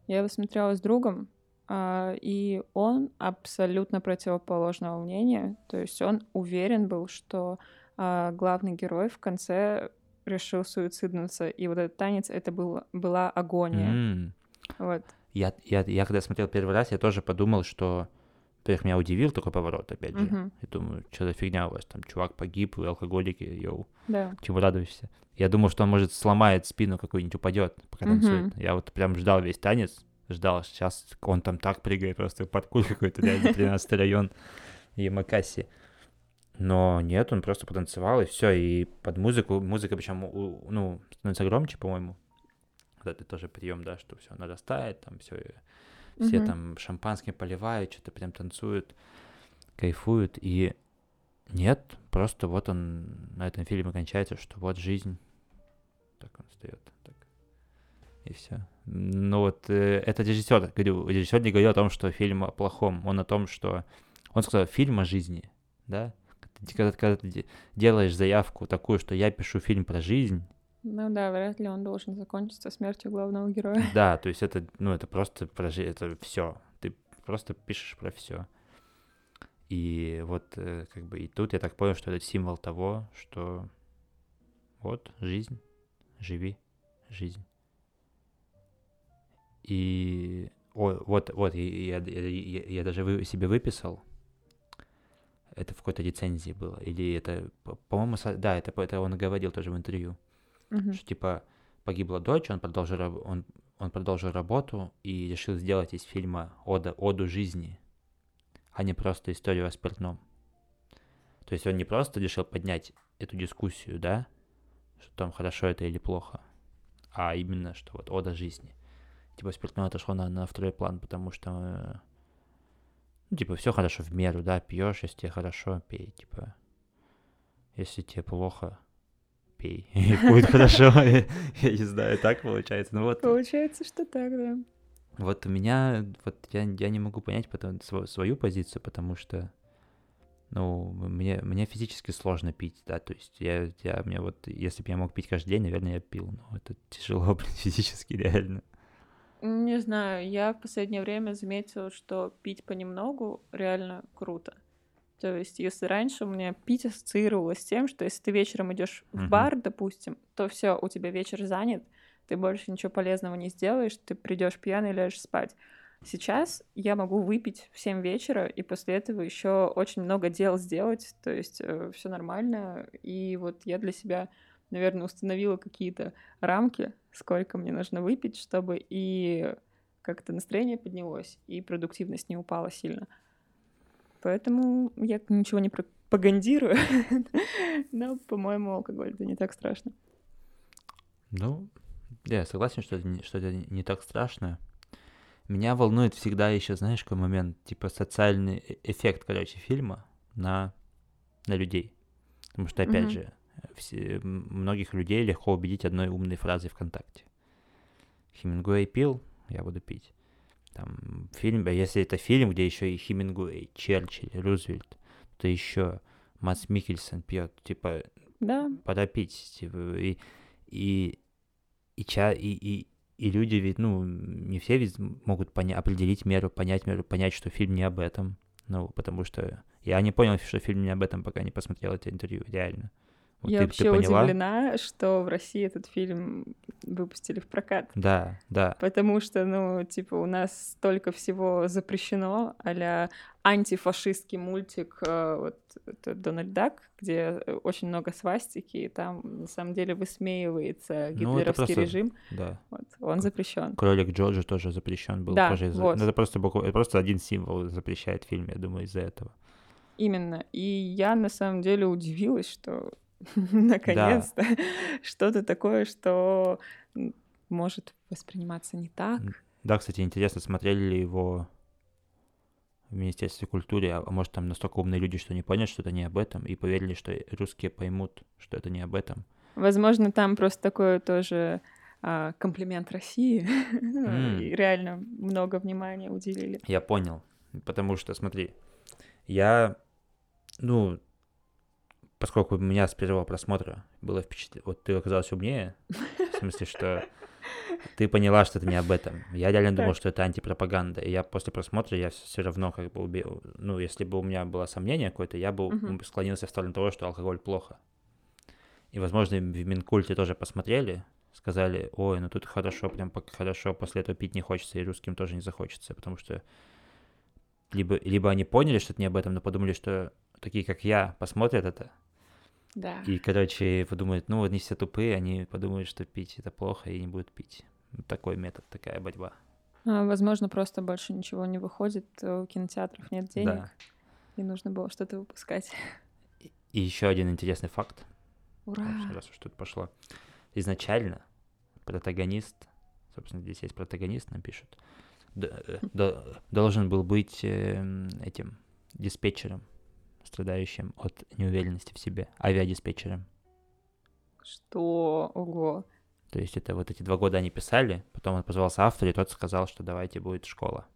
Я его смотрела с другом, а, и он абсолютно противоположного мнения. То есть он уверен был, что а, главный герой в конце решил суициднуться, и вот этот танец это был, была агония. М. Вот. Я, я, я когда смотрел первый раз, я тоже подумал, что... Во-первых, меня удивил такой поворот, опять же. Мгм. Я думаю, что за фигня у вас там, чувак погиб, вы алкоголики, йоу, Да. чему радуешься? Я думал, что он, может, сломает спину какую-нибудь, упадет, пока Мгм. танцует. Я вот прям ждал весь танец, ждал, сейчас он там так прыгает, просто паркур какой-то, реально, 13 район Ямакаси. Но нет, он просто потанцевал, и все, и под музыку, музыка причем, ну, становится громче, по-моему. Вот это тоже прием, да, что все нарастает, там все, все Мгм. там шампанским поливают, что-то прям танцуют, кайфуют, и нет, просто вот он на этом фильме кончается, что вот жизнь, так он встает, так, и все. Ну вот э, это режиссер, говорю, режиссер не говорил о том, что фильм о плохом, он о том, что он сказал фильм о жизни, да, когда, когда ты де- делаешь заявку такую, что я пишу фильм про жизнь, Ну да, вряд ли он должен закончиться смертью главного героя. Да, то есть это, ну, это просто про жи- это все. Ты просто пишешь про все. И вот, э, как бы, и тут я так понял, что это символ того, что вот жизнь, живи жизнь. И о, вот, вот, я, я, я- я даже вы- себе выписал. Это в какой-то рецензии было. Или это, по- по-моему, да, это, это он говорил тоже в интервью Мгм. что типа погибла дочь, он продолжил, он, он продолжил работу и решил сделать из фильма ода, оду жизни, а не просто историю о спиртном. То есть он не просто решил поднять эту дискуссию, да, что там хорошо это или плохо, а именно, что вот ода жизни. Типа спиртное отошло на, на второй план, потому что, э, ну, типа, все хорошо в меру, да, пьешь, если тебе хорошо, пей, типа, если тебе плохо, пей, и будет хорошо. Я не знаю, так получается. Ну вот, Получается, что так, да. вот у меня, вот я, я не могу понять потом сво- свою позицию, потому что, ну, мне, мне физически сложно пить, да, то есть я, я, мне вот, если бы я мог пить каждый день, наверное, я пил, но это тяжело, блин, физически реально. Не знаю, я в последнее время заметила, что пить понемногу реально круто. То есть, если раньше у меня пить ассоциировалось с тем, что если ты вечером идешь в бар, допустим, то все, у тебя вечер занят, ты больше ничего полезного не сделаешь, ты придешь пьяный и ляжешь спать. Сейчас я могу выпить в 7 вечера и после этого еще очень много дел сделать, то есть все нормально. И вот я для себя, наверное, установила какие-то рамки, сколько мне нужно выпить, чтобы и как-то настроение поднялось, и продуктивность не упала сильно. Поэтому я ничего не пропагандирую, но, по-моему, алкоголь это не так страшно. Ну, я согласен, что это, не, что это не так страшно. Меня волнует всегда еще, знаешь, какой момент, типа социальный э- эффект, короче, фильма на, на людей. Потому что, опять Мгм. же, все, многих людей легко убедить одной умной фразой ВКонтакте. Хемингуэй пил, я буду пить. Там фильм, а если это фильм, где еще и Хемингуэй, Черчилль, Рузвельт, то еще Мац Микельсон пьет, типа, Да, пора пить, типа, и, и, и, ча, и, и, и люди ведь, ну, не все ведь могут поня- определить меру, понять меру, понять, что фильм не об этом, ну, потому что я не понял, что фильм не об этом, пока не посмотрел это интервью, реально. Вот я ты, вообще ты поняла? удивлена, что в России этот фильм выпустили в прокат. Да, да, Потому что, ну, типа, у нас столько всего запрещено, а антифашистский мультик э, вот, Дональд Дак, где очень много свастики, и там на самом деле высмеивается Ну, гитлеровский просто- режим. да. Вот, он запрещен. Кролик Джорджа тоже запрещен был. Да, тоже из-за- вот. ну, Это просто, буква- это просто один символ запрещает фильм, я думаю, из-за этого. Именно. И я на самом деле удивилась, что наконец-то что-то такое, что может восприниматься не так. Да, кстати, интересно, смотрели ли его в Министерстве культуры, а может там настолько умные люди, что не поняли, что это не об этом, и поверили, что русские поймут, что это не об этом. Возможно, там просто такое тоже а, комплимент России. М. И реально много внимания уделили. Я понял. Потому что, смотри, я, ну, поскольку у меня с первого просмотра было впечатление, вот ты оказалась умнее, в смысле, что ты поняла, что это не об этом. Я реально думал, что это антипропаганда. И я после просмотра, я все равно как бы убил, ну, если бы у меня было сомнение какое-то, я бы Мгм. склонился в сторону того, что алкоголь плохо. И, возможно, в Минкульте тоже посмотрели, сказали, ой, ну тут хорошо, прям хорошо, после этого пить не хочется, и русским тоже не захочется, потому что либо, либо они поняли, что это не об этом, но подумали, что такие, как я, посмотрят это, Да. и, короче, подумают, ну, они все тупые, они подумают, что пить это плохо, и не будут пить. Такой метод, такая борьба. А, возможно, просто больше ничего не выходит, у кинотеатров нет денег, Да. и нужно было что-то выпускать. И еще один интересный факт, Ура! раз уж тут пошло. Изначально протагонист, собственно, здесь есть протагонист, нам пишут, э, должен был быть эм, этим диспетчером, страдающим от неуверенности в себе, авиадиспетчером. Что? Ого. То есть это вот эти два года они писали, потом он позвался автор, и тот сказал, что давайте будет школа.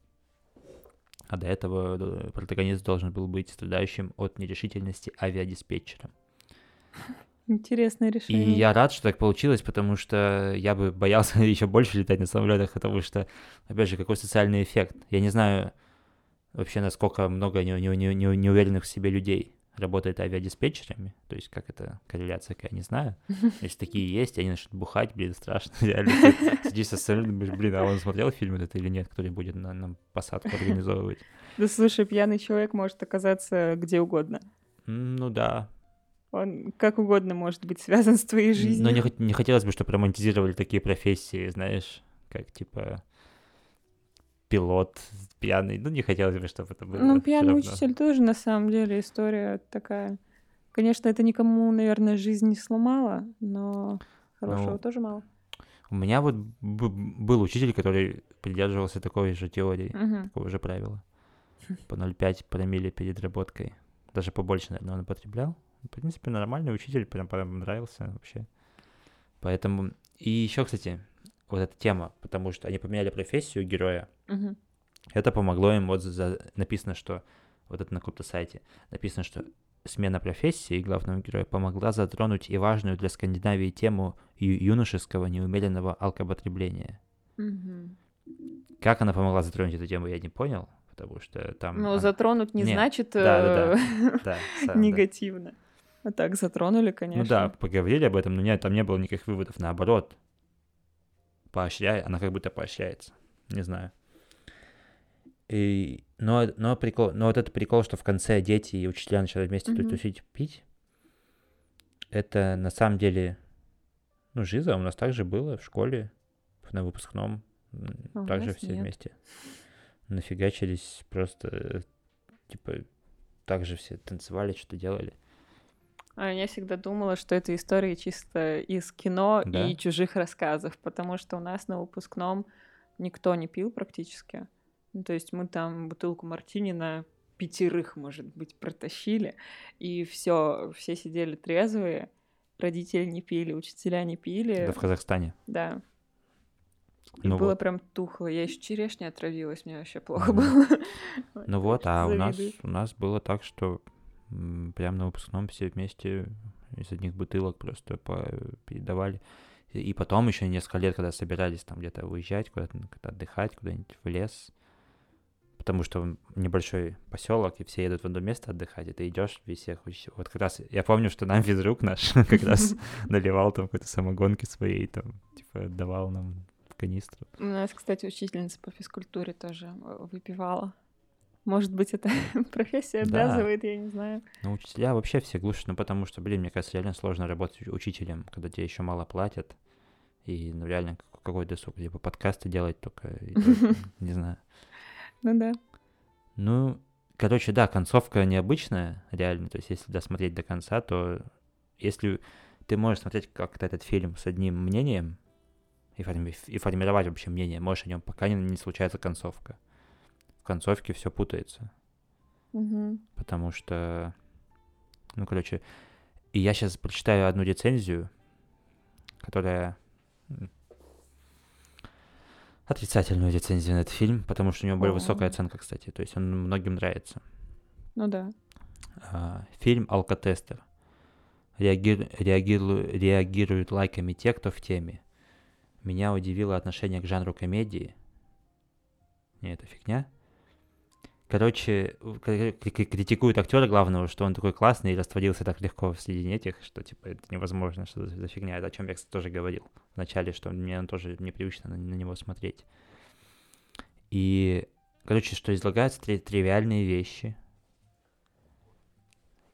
А до этого э, протагонист должен был быть страдающим от нерешительности авиадиспетчером. Интересное И решение. я рад, что так получилось, потому что я бы боялся еще больше летать на самолетах, потому что, опять же, какой социальный эффект. Я не знаю вообще, насколько много не- не- не- не- неуверенных в себе людей работает авиадиспетчерами. То есть, как это корреляция, какая, не знаю. Если такие есть, они начнут бухать, блин, страшно. Реально, сидишь со стороны, думаешь, блин, а он смотрел фильм этот или нет, который будет на- нам посадку организовывать? Да слушай, пьяный человек может оказаться где угодно. Ну да. Он как угодно может быть связан с твоей жизнью. Но не, не хотелось бы, чтобы романтизировали такие профессии, знаешь, как типа пилот пьяный. Ну, не хотелось бы, чтобы это было. Ну, пьяный учитель тоже, на самом деле, история такая. Конечно, это никому, наверное, жизнь не сломала, но хорошего Ну, тоже мало. У меня вот был учитель, который придерживался такой же теории, Мгм. такого же правила. По 0,5 промилле перед работкой. Даже побольше, наверное, он употреблял. В принципе, нормальный учитель, прям, прям нравился вообще. Поэтому... И еще, кстати, вот эта тема, потому что они поменяли профессию героя, Мгм. Это помогло им, вот за- написано, что, вот это на каком-то сайте, написано, что смена профессии главного героя помогла затронуть и важную для Скандинавии тему юношеского неумеренного алкопотребления. Мгм. Как она помогла затронуть эту тему, я не понял, потому что там... Ну, она- затронуть не Не, значит э, негативно. А так затронули, конечно. Ну да, поговорили об этом, но нет, там не было никаких выводов, наоборот. Поощряет, она как будто поощряется, не знаю. И, но, но, прикол, но вот этот прикол, что в конце дети и учителя начинают вместе Мгм. тусить, пить, это на самом деле, ну, жиза у нас также было в школе, на выпускном, А также все нет. вместе нафигачились, просто, типа, также все танцевали, что-то делали. А я всегда думала, что это истории чисто из кино Да? и чужих рассказов, потому что у нас на выпускном никто не пил практически. Ну, то есть мы там бутылку мартини на пятерых, может быть, протащили, и все, все сидели трезвые, родители не пили, учителя не пили, Это в Казахстане. да. И Ну было вот. прям тухло. Я еще черешней отравилась, мне вообще плохо Мгм. было. Ну вот, а у нас, у нас было так, что прям на выпускном все вместе из одних бутылок просто по- передавали. И потом еще несколько лет, когда собирались там где-то уезжать, куда-то н- куда отдыхать, куда-нибудь в лес, потому что он небольшой поселок, и все едут в одно место отдыхать, и ты идешь весь всех Вот как раз я помню, что нам физрук наш как раз наливал там какой-то самогонки своей, там, типа, отдавал нам канистру. У нас, кстати, учительница по физкультуре тоже э, выпивала. Может быть, это профессия Да. обязывает, я не знаю. Ну, учителя вообще все глушат, ну, потому что, блин, мне кажется, реально сложно работать уч- учителем, когда тебе еще мало платят. И, ну, реально, как- какой досуг, либо подкасты делать только, не знаю. Ну да. Ну, короче, да, концовка необычная, реально, то есть если досмотреть до конца, то если ты можешь смотреть как-то этот фильм с одним мнением и, форми- и формировать вообще мнение, можешь о нем, пока не, не случается концовка. Концовке все путается. Мгм. потому что, ну, короче, и я сейчас прочитаю одну рецензию, которая отрицательную рецензию на этот фильм, потому что у него более высокая оценка, кстати, то есть он многим нравится. Ну да. А, Фильм «Алкотестер». Реагир- реагиру- реагируют лайками те, кто в теме. Меня удивило отношение к жанру комедии. Не, это фигня. Короче, критикуют актера главного, что он такой классный и растворился так легко среди этих, что типа это невозможно, что за, фигня. Это о чем я, кстати, тоже говорил вначале, что мне он тоже непривычно на, на него смотреть. И, короче, что излагаются три- тривиальные вещи,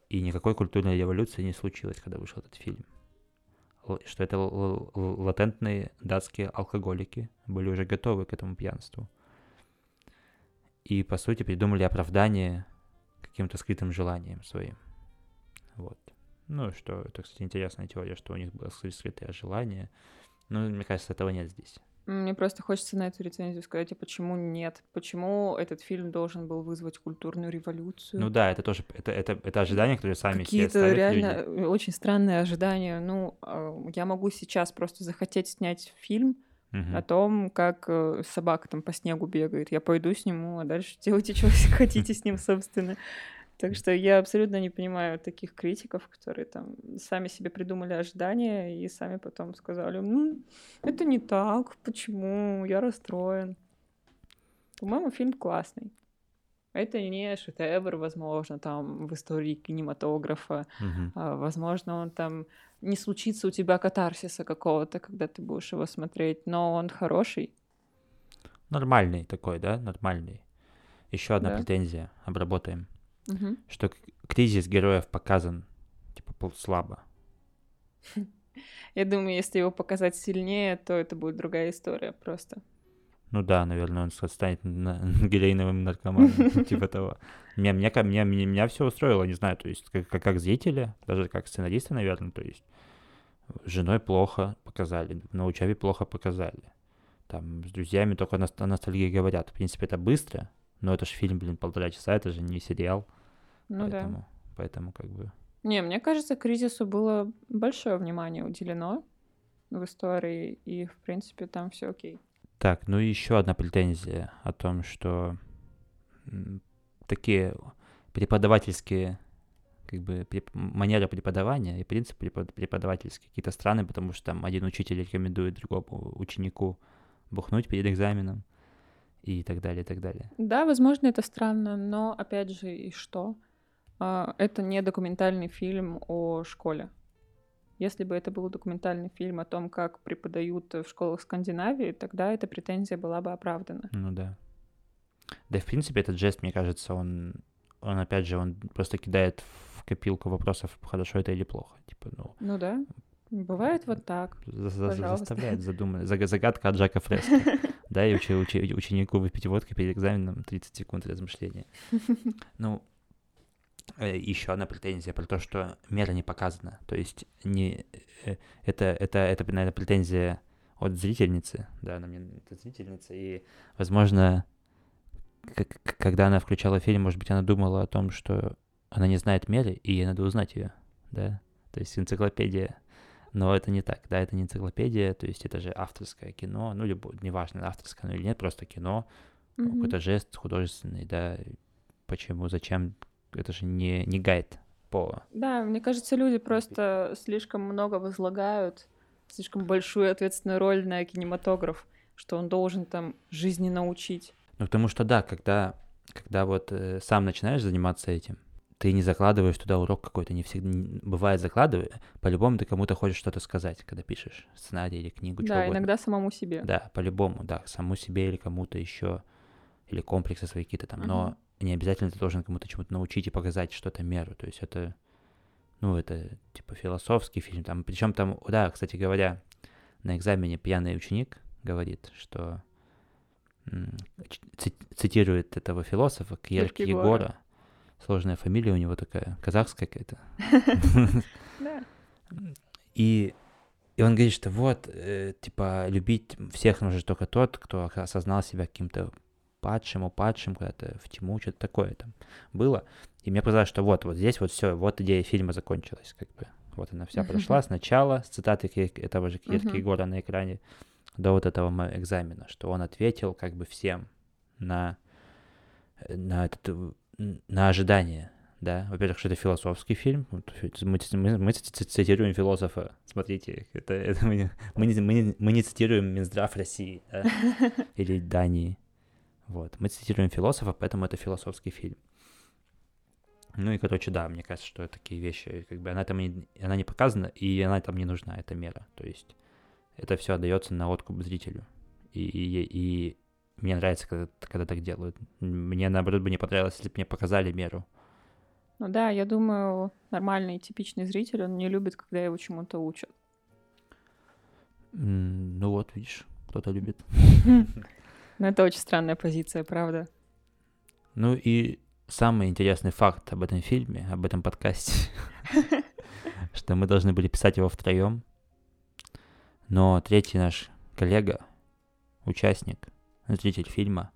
и никакой культурной революции не случилось, когда вышел этот фильм. Л- Что это латентные датские алкоголики были уже готовы к этому пьянству. И, по сути, придумали оправдание каким-то скрытым желанием своим. Вот. Ну, что, это, кстати, интересная теория, что у них было скры- скрытое желание. Ну, мне кажется, этого нет здесь. Мне просто хочется на эту рецензию сказать, а почему нет? Почему этот фильм должен был вызвать культурную революцию? Ну да, это тоже, это, это, это ожидания, которые сами себе Какие-то ставят реально люди. э, очень странные ожидания. Ну, а, я могу сейчас просто захотеть снять фильм О том, как э, собака там по снегу бегает. Я пойду сниму, а дальше делайте, что хотите с ним, собственно. Так что я абсолютно не понимаю таких критиков, которые там сами себе придумали ожидания и сами потом сказали, ну, это не так, почему, я расстроен. По-моему, фильм классный. Это не шедевр, возможно, там в истории кинематографа. А, Возможно, он там не случится у тебя катарсиса какого-то, когда ты будешь его смотреть, но он хороший. Нормальный такой, да? Нормальный. Еще одна Да. претензия. Обработаем. Мгм. Что кризис героев показан, типа, слабо. Я думаю, если его показать сильнее, то это будет другая история просто. Ну да, наверное, он станет на- героиновым наркоманом, типа того. Меня, меня, меня, меня, меня все устроило, не знаю, то есть как, как, зрителя, даже как сценариста, наверное, то есть женой плохо показали, на учебе плохо показали. Там с друзьями только на, о ностальгии говорят. В принципе, это быстро, но это же фильм, блин, полтора часа, это же не сериал. Ну да. поэтому, поэтому как бы... Не, мне кажется, кризису было большое внимание уделено в истории, и, в принципе, там все окей. Так, ну и еще одна претензия о том, что такие преподавательские как бы манера преподавания и принцип препод- преподавательский какие-то странные, потому что там один учитель рекомендует другому ученику бухнуть перед экзаменом и так далее, и так далее. Да, возможно, это странно, но, опять же, и что? А, Это не документальный фильм о школе. Если бы это был документальный фильм о том, как преподают в школах Скандинавии, тогда эта претензия была бы оправдана. Ну да. Да, в принципе, этот жест, мне кажется, он, он опять же, он просто кидает в копилку вопросов, хорошо это или плохо. Типа, ну, Ну да, бывает вот так. за- за- заставляет задуматься. Заг- Загадка от Джака Фреска. Да, и учи- учи- ученику выпить водки перед экзаменом 30 секунд размышления. Ну, еще одна претензия про то, что мера не показана. То есть не, э, это, это, это, наверное, претензия от зрительницы, да, она мне это зрительница, и, возможно, когда она включала фильм, может быть, она думала о том, что она не знает меры, и ей надо узнать ее, да, то есть энциклопедия, но это не так, да, это не энциклопедия, то есть это же авторское кино, ну, любо, неважно, авторское оно или нет, просто кино, Мгм. какой-то жест художественный, да, почему, зачем, это же не, не гайд по... Да, мне кажется, люди просто слишком много возлагают, слишком большую ответственную роль на кинематограф, что он должен там жизни научить. Ну, потому что, да, когда, когда вот э, сам начинаешь заниматься этим, ты не закладываешь туда урок какой-то, не всегда, бывает закладывай, по-любому ты кому-то хочешь что-то сказать, когда пишешь сценарий или книгу, да, угодно. иногда самому себе. Да, по-любому, да, саму себе или кому-то еще, или комплексы свои какие-то там, но Мгм. не обязательно ты должен кому-то чему-то научить и показать что-то меру, то есть это, ну, это типа философский фильм, там, причем там, да, кстати говоря, на экзамене пьяный ученик говорит, что цитирует этого философа Кьер Кierkegaard. Егора, сложная фамилия у него такая, казахская какая-то, и, и он говорит, что вот, э, типа, любить всех может только тот, кто осознал себя каким-то падшим, упадшим куда-то в тьму, что-то такое там было. И мне показалось, что вот, вот здесь вот все, вот идея фильма закончилась, как бы. Вот она вся прошла сначала с цитаты этого же Киркегора на экране до вот этого экзамена, что он ответил как бы всем на, на, этот, на ожидание, да. Во-первых, что это философский фильм, мы, мы, мы цитируем философа, смотрите, это, это мы, мы, не, мы, мы не цитируем Минздрав России да? или Дании, вот. Мы цитируем философа, поэтому это философский фильм. Ну и, короче, да, мне кажется, что такие вещи, как бы она там не, она не показана, и она там не нужна, эта мера. То есть это все отдается на откуп зрителю. И, и, и мне нравится, когда, когда так делают. Мне, наоборот, бы не понравилось, если бы мне показали меру. Ну да, я думаю, нормальный, типичный зритель, он не любит, когда его чему-то учат. Ну вот, видишь, кто-то любит. Ну это очень странная позиция, правда. Ну и самый интересный факт об этом фильме, об этом подкасте, что мы должны были писать его втроем, но третий наш коллега, участник, зритель фильма,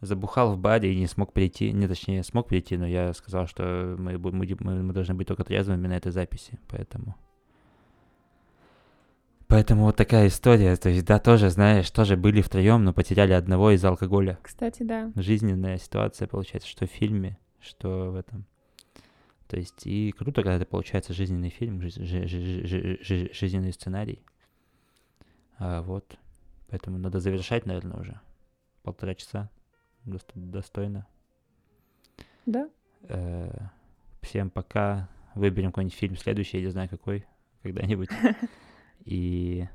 забухал в баре и не смог прийти, не точнее смог прийти, но я сказал, что мы, мы, мы, должны быть только трезвыми на этой записи, поэтому Поэтому вот такая история. То есть, да, тоже, знаешь, тоже были втроем, но потеряли одного из-за алкоголя. Кстати, да. Жизненная ситуация получается, что в фильме, что в этом. То есть, и круто, когда это получается жизненный фильм, жи- жи- жи- жи- жизненный сценарий. А, вот. Поэтому надо завершать, наверное, уже. Полтора часа. Достойно. Да. Э-э- всем пока. Выберем какой-нибудь фильм следующий, я не знаю какой, когда-нибудь. И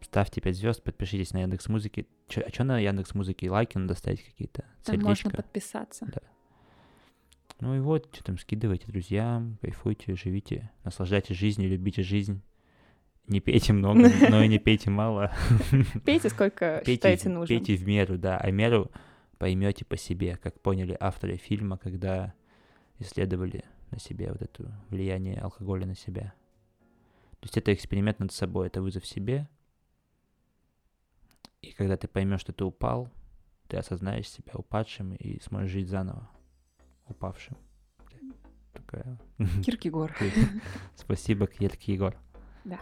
ставьте 5 звезд, подпишитесь на Яндекс Музыки. Чё, а что на Яндекс Музыке? Лайки надо ставить какие-то? Там можно подписаться. Да. Ну и вот, что там, скидывайте друзьям, кайфуйте, живите, наслаждайтесь жизнью, любите жизнь. Не пейте много, но и не пейте мало. Пейте сколько считаете нужным. Пейте в меру, да, а меру поймете по себе, как поняли авторы фильма, когда исследовали на себе вот это влияние алкоголя на себя. То есть это эксперимент над собой, это вызов себе. И когда ты поймешь, что ты упал, ты осознаешь себя упадшим и сможешь жить заново упавшим. Такая... Киркегор. Спасибо, Киркегор. Да.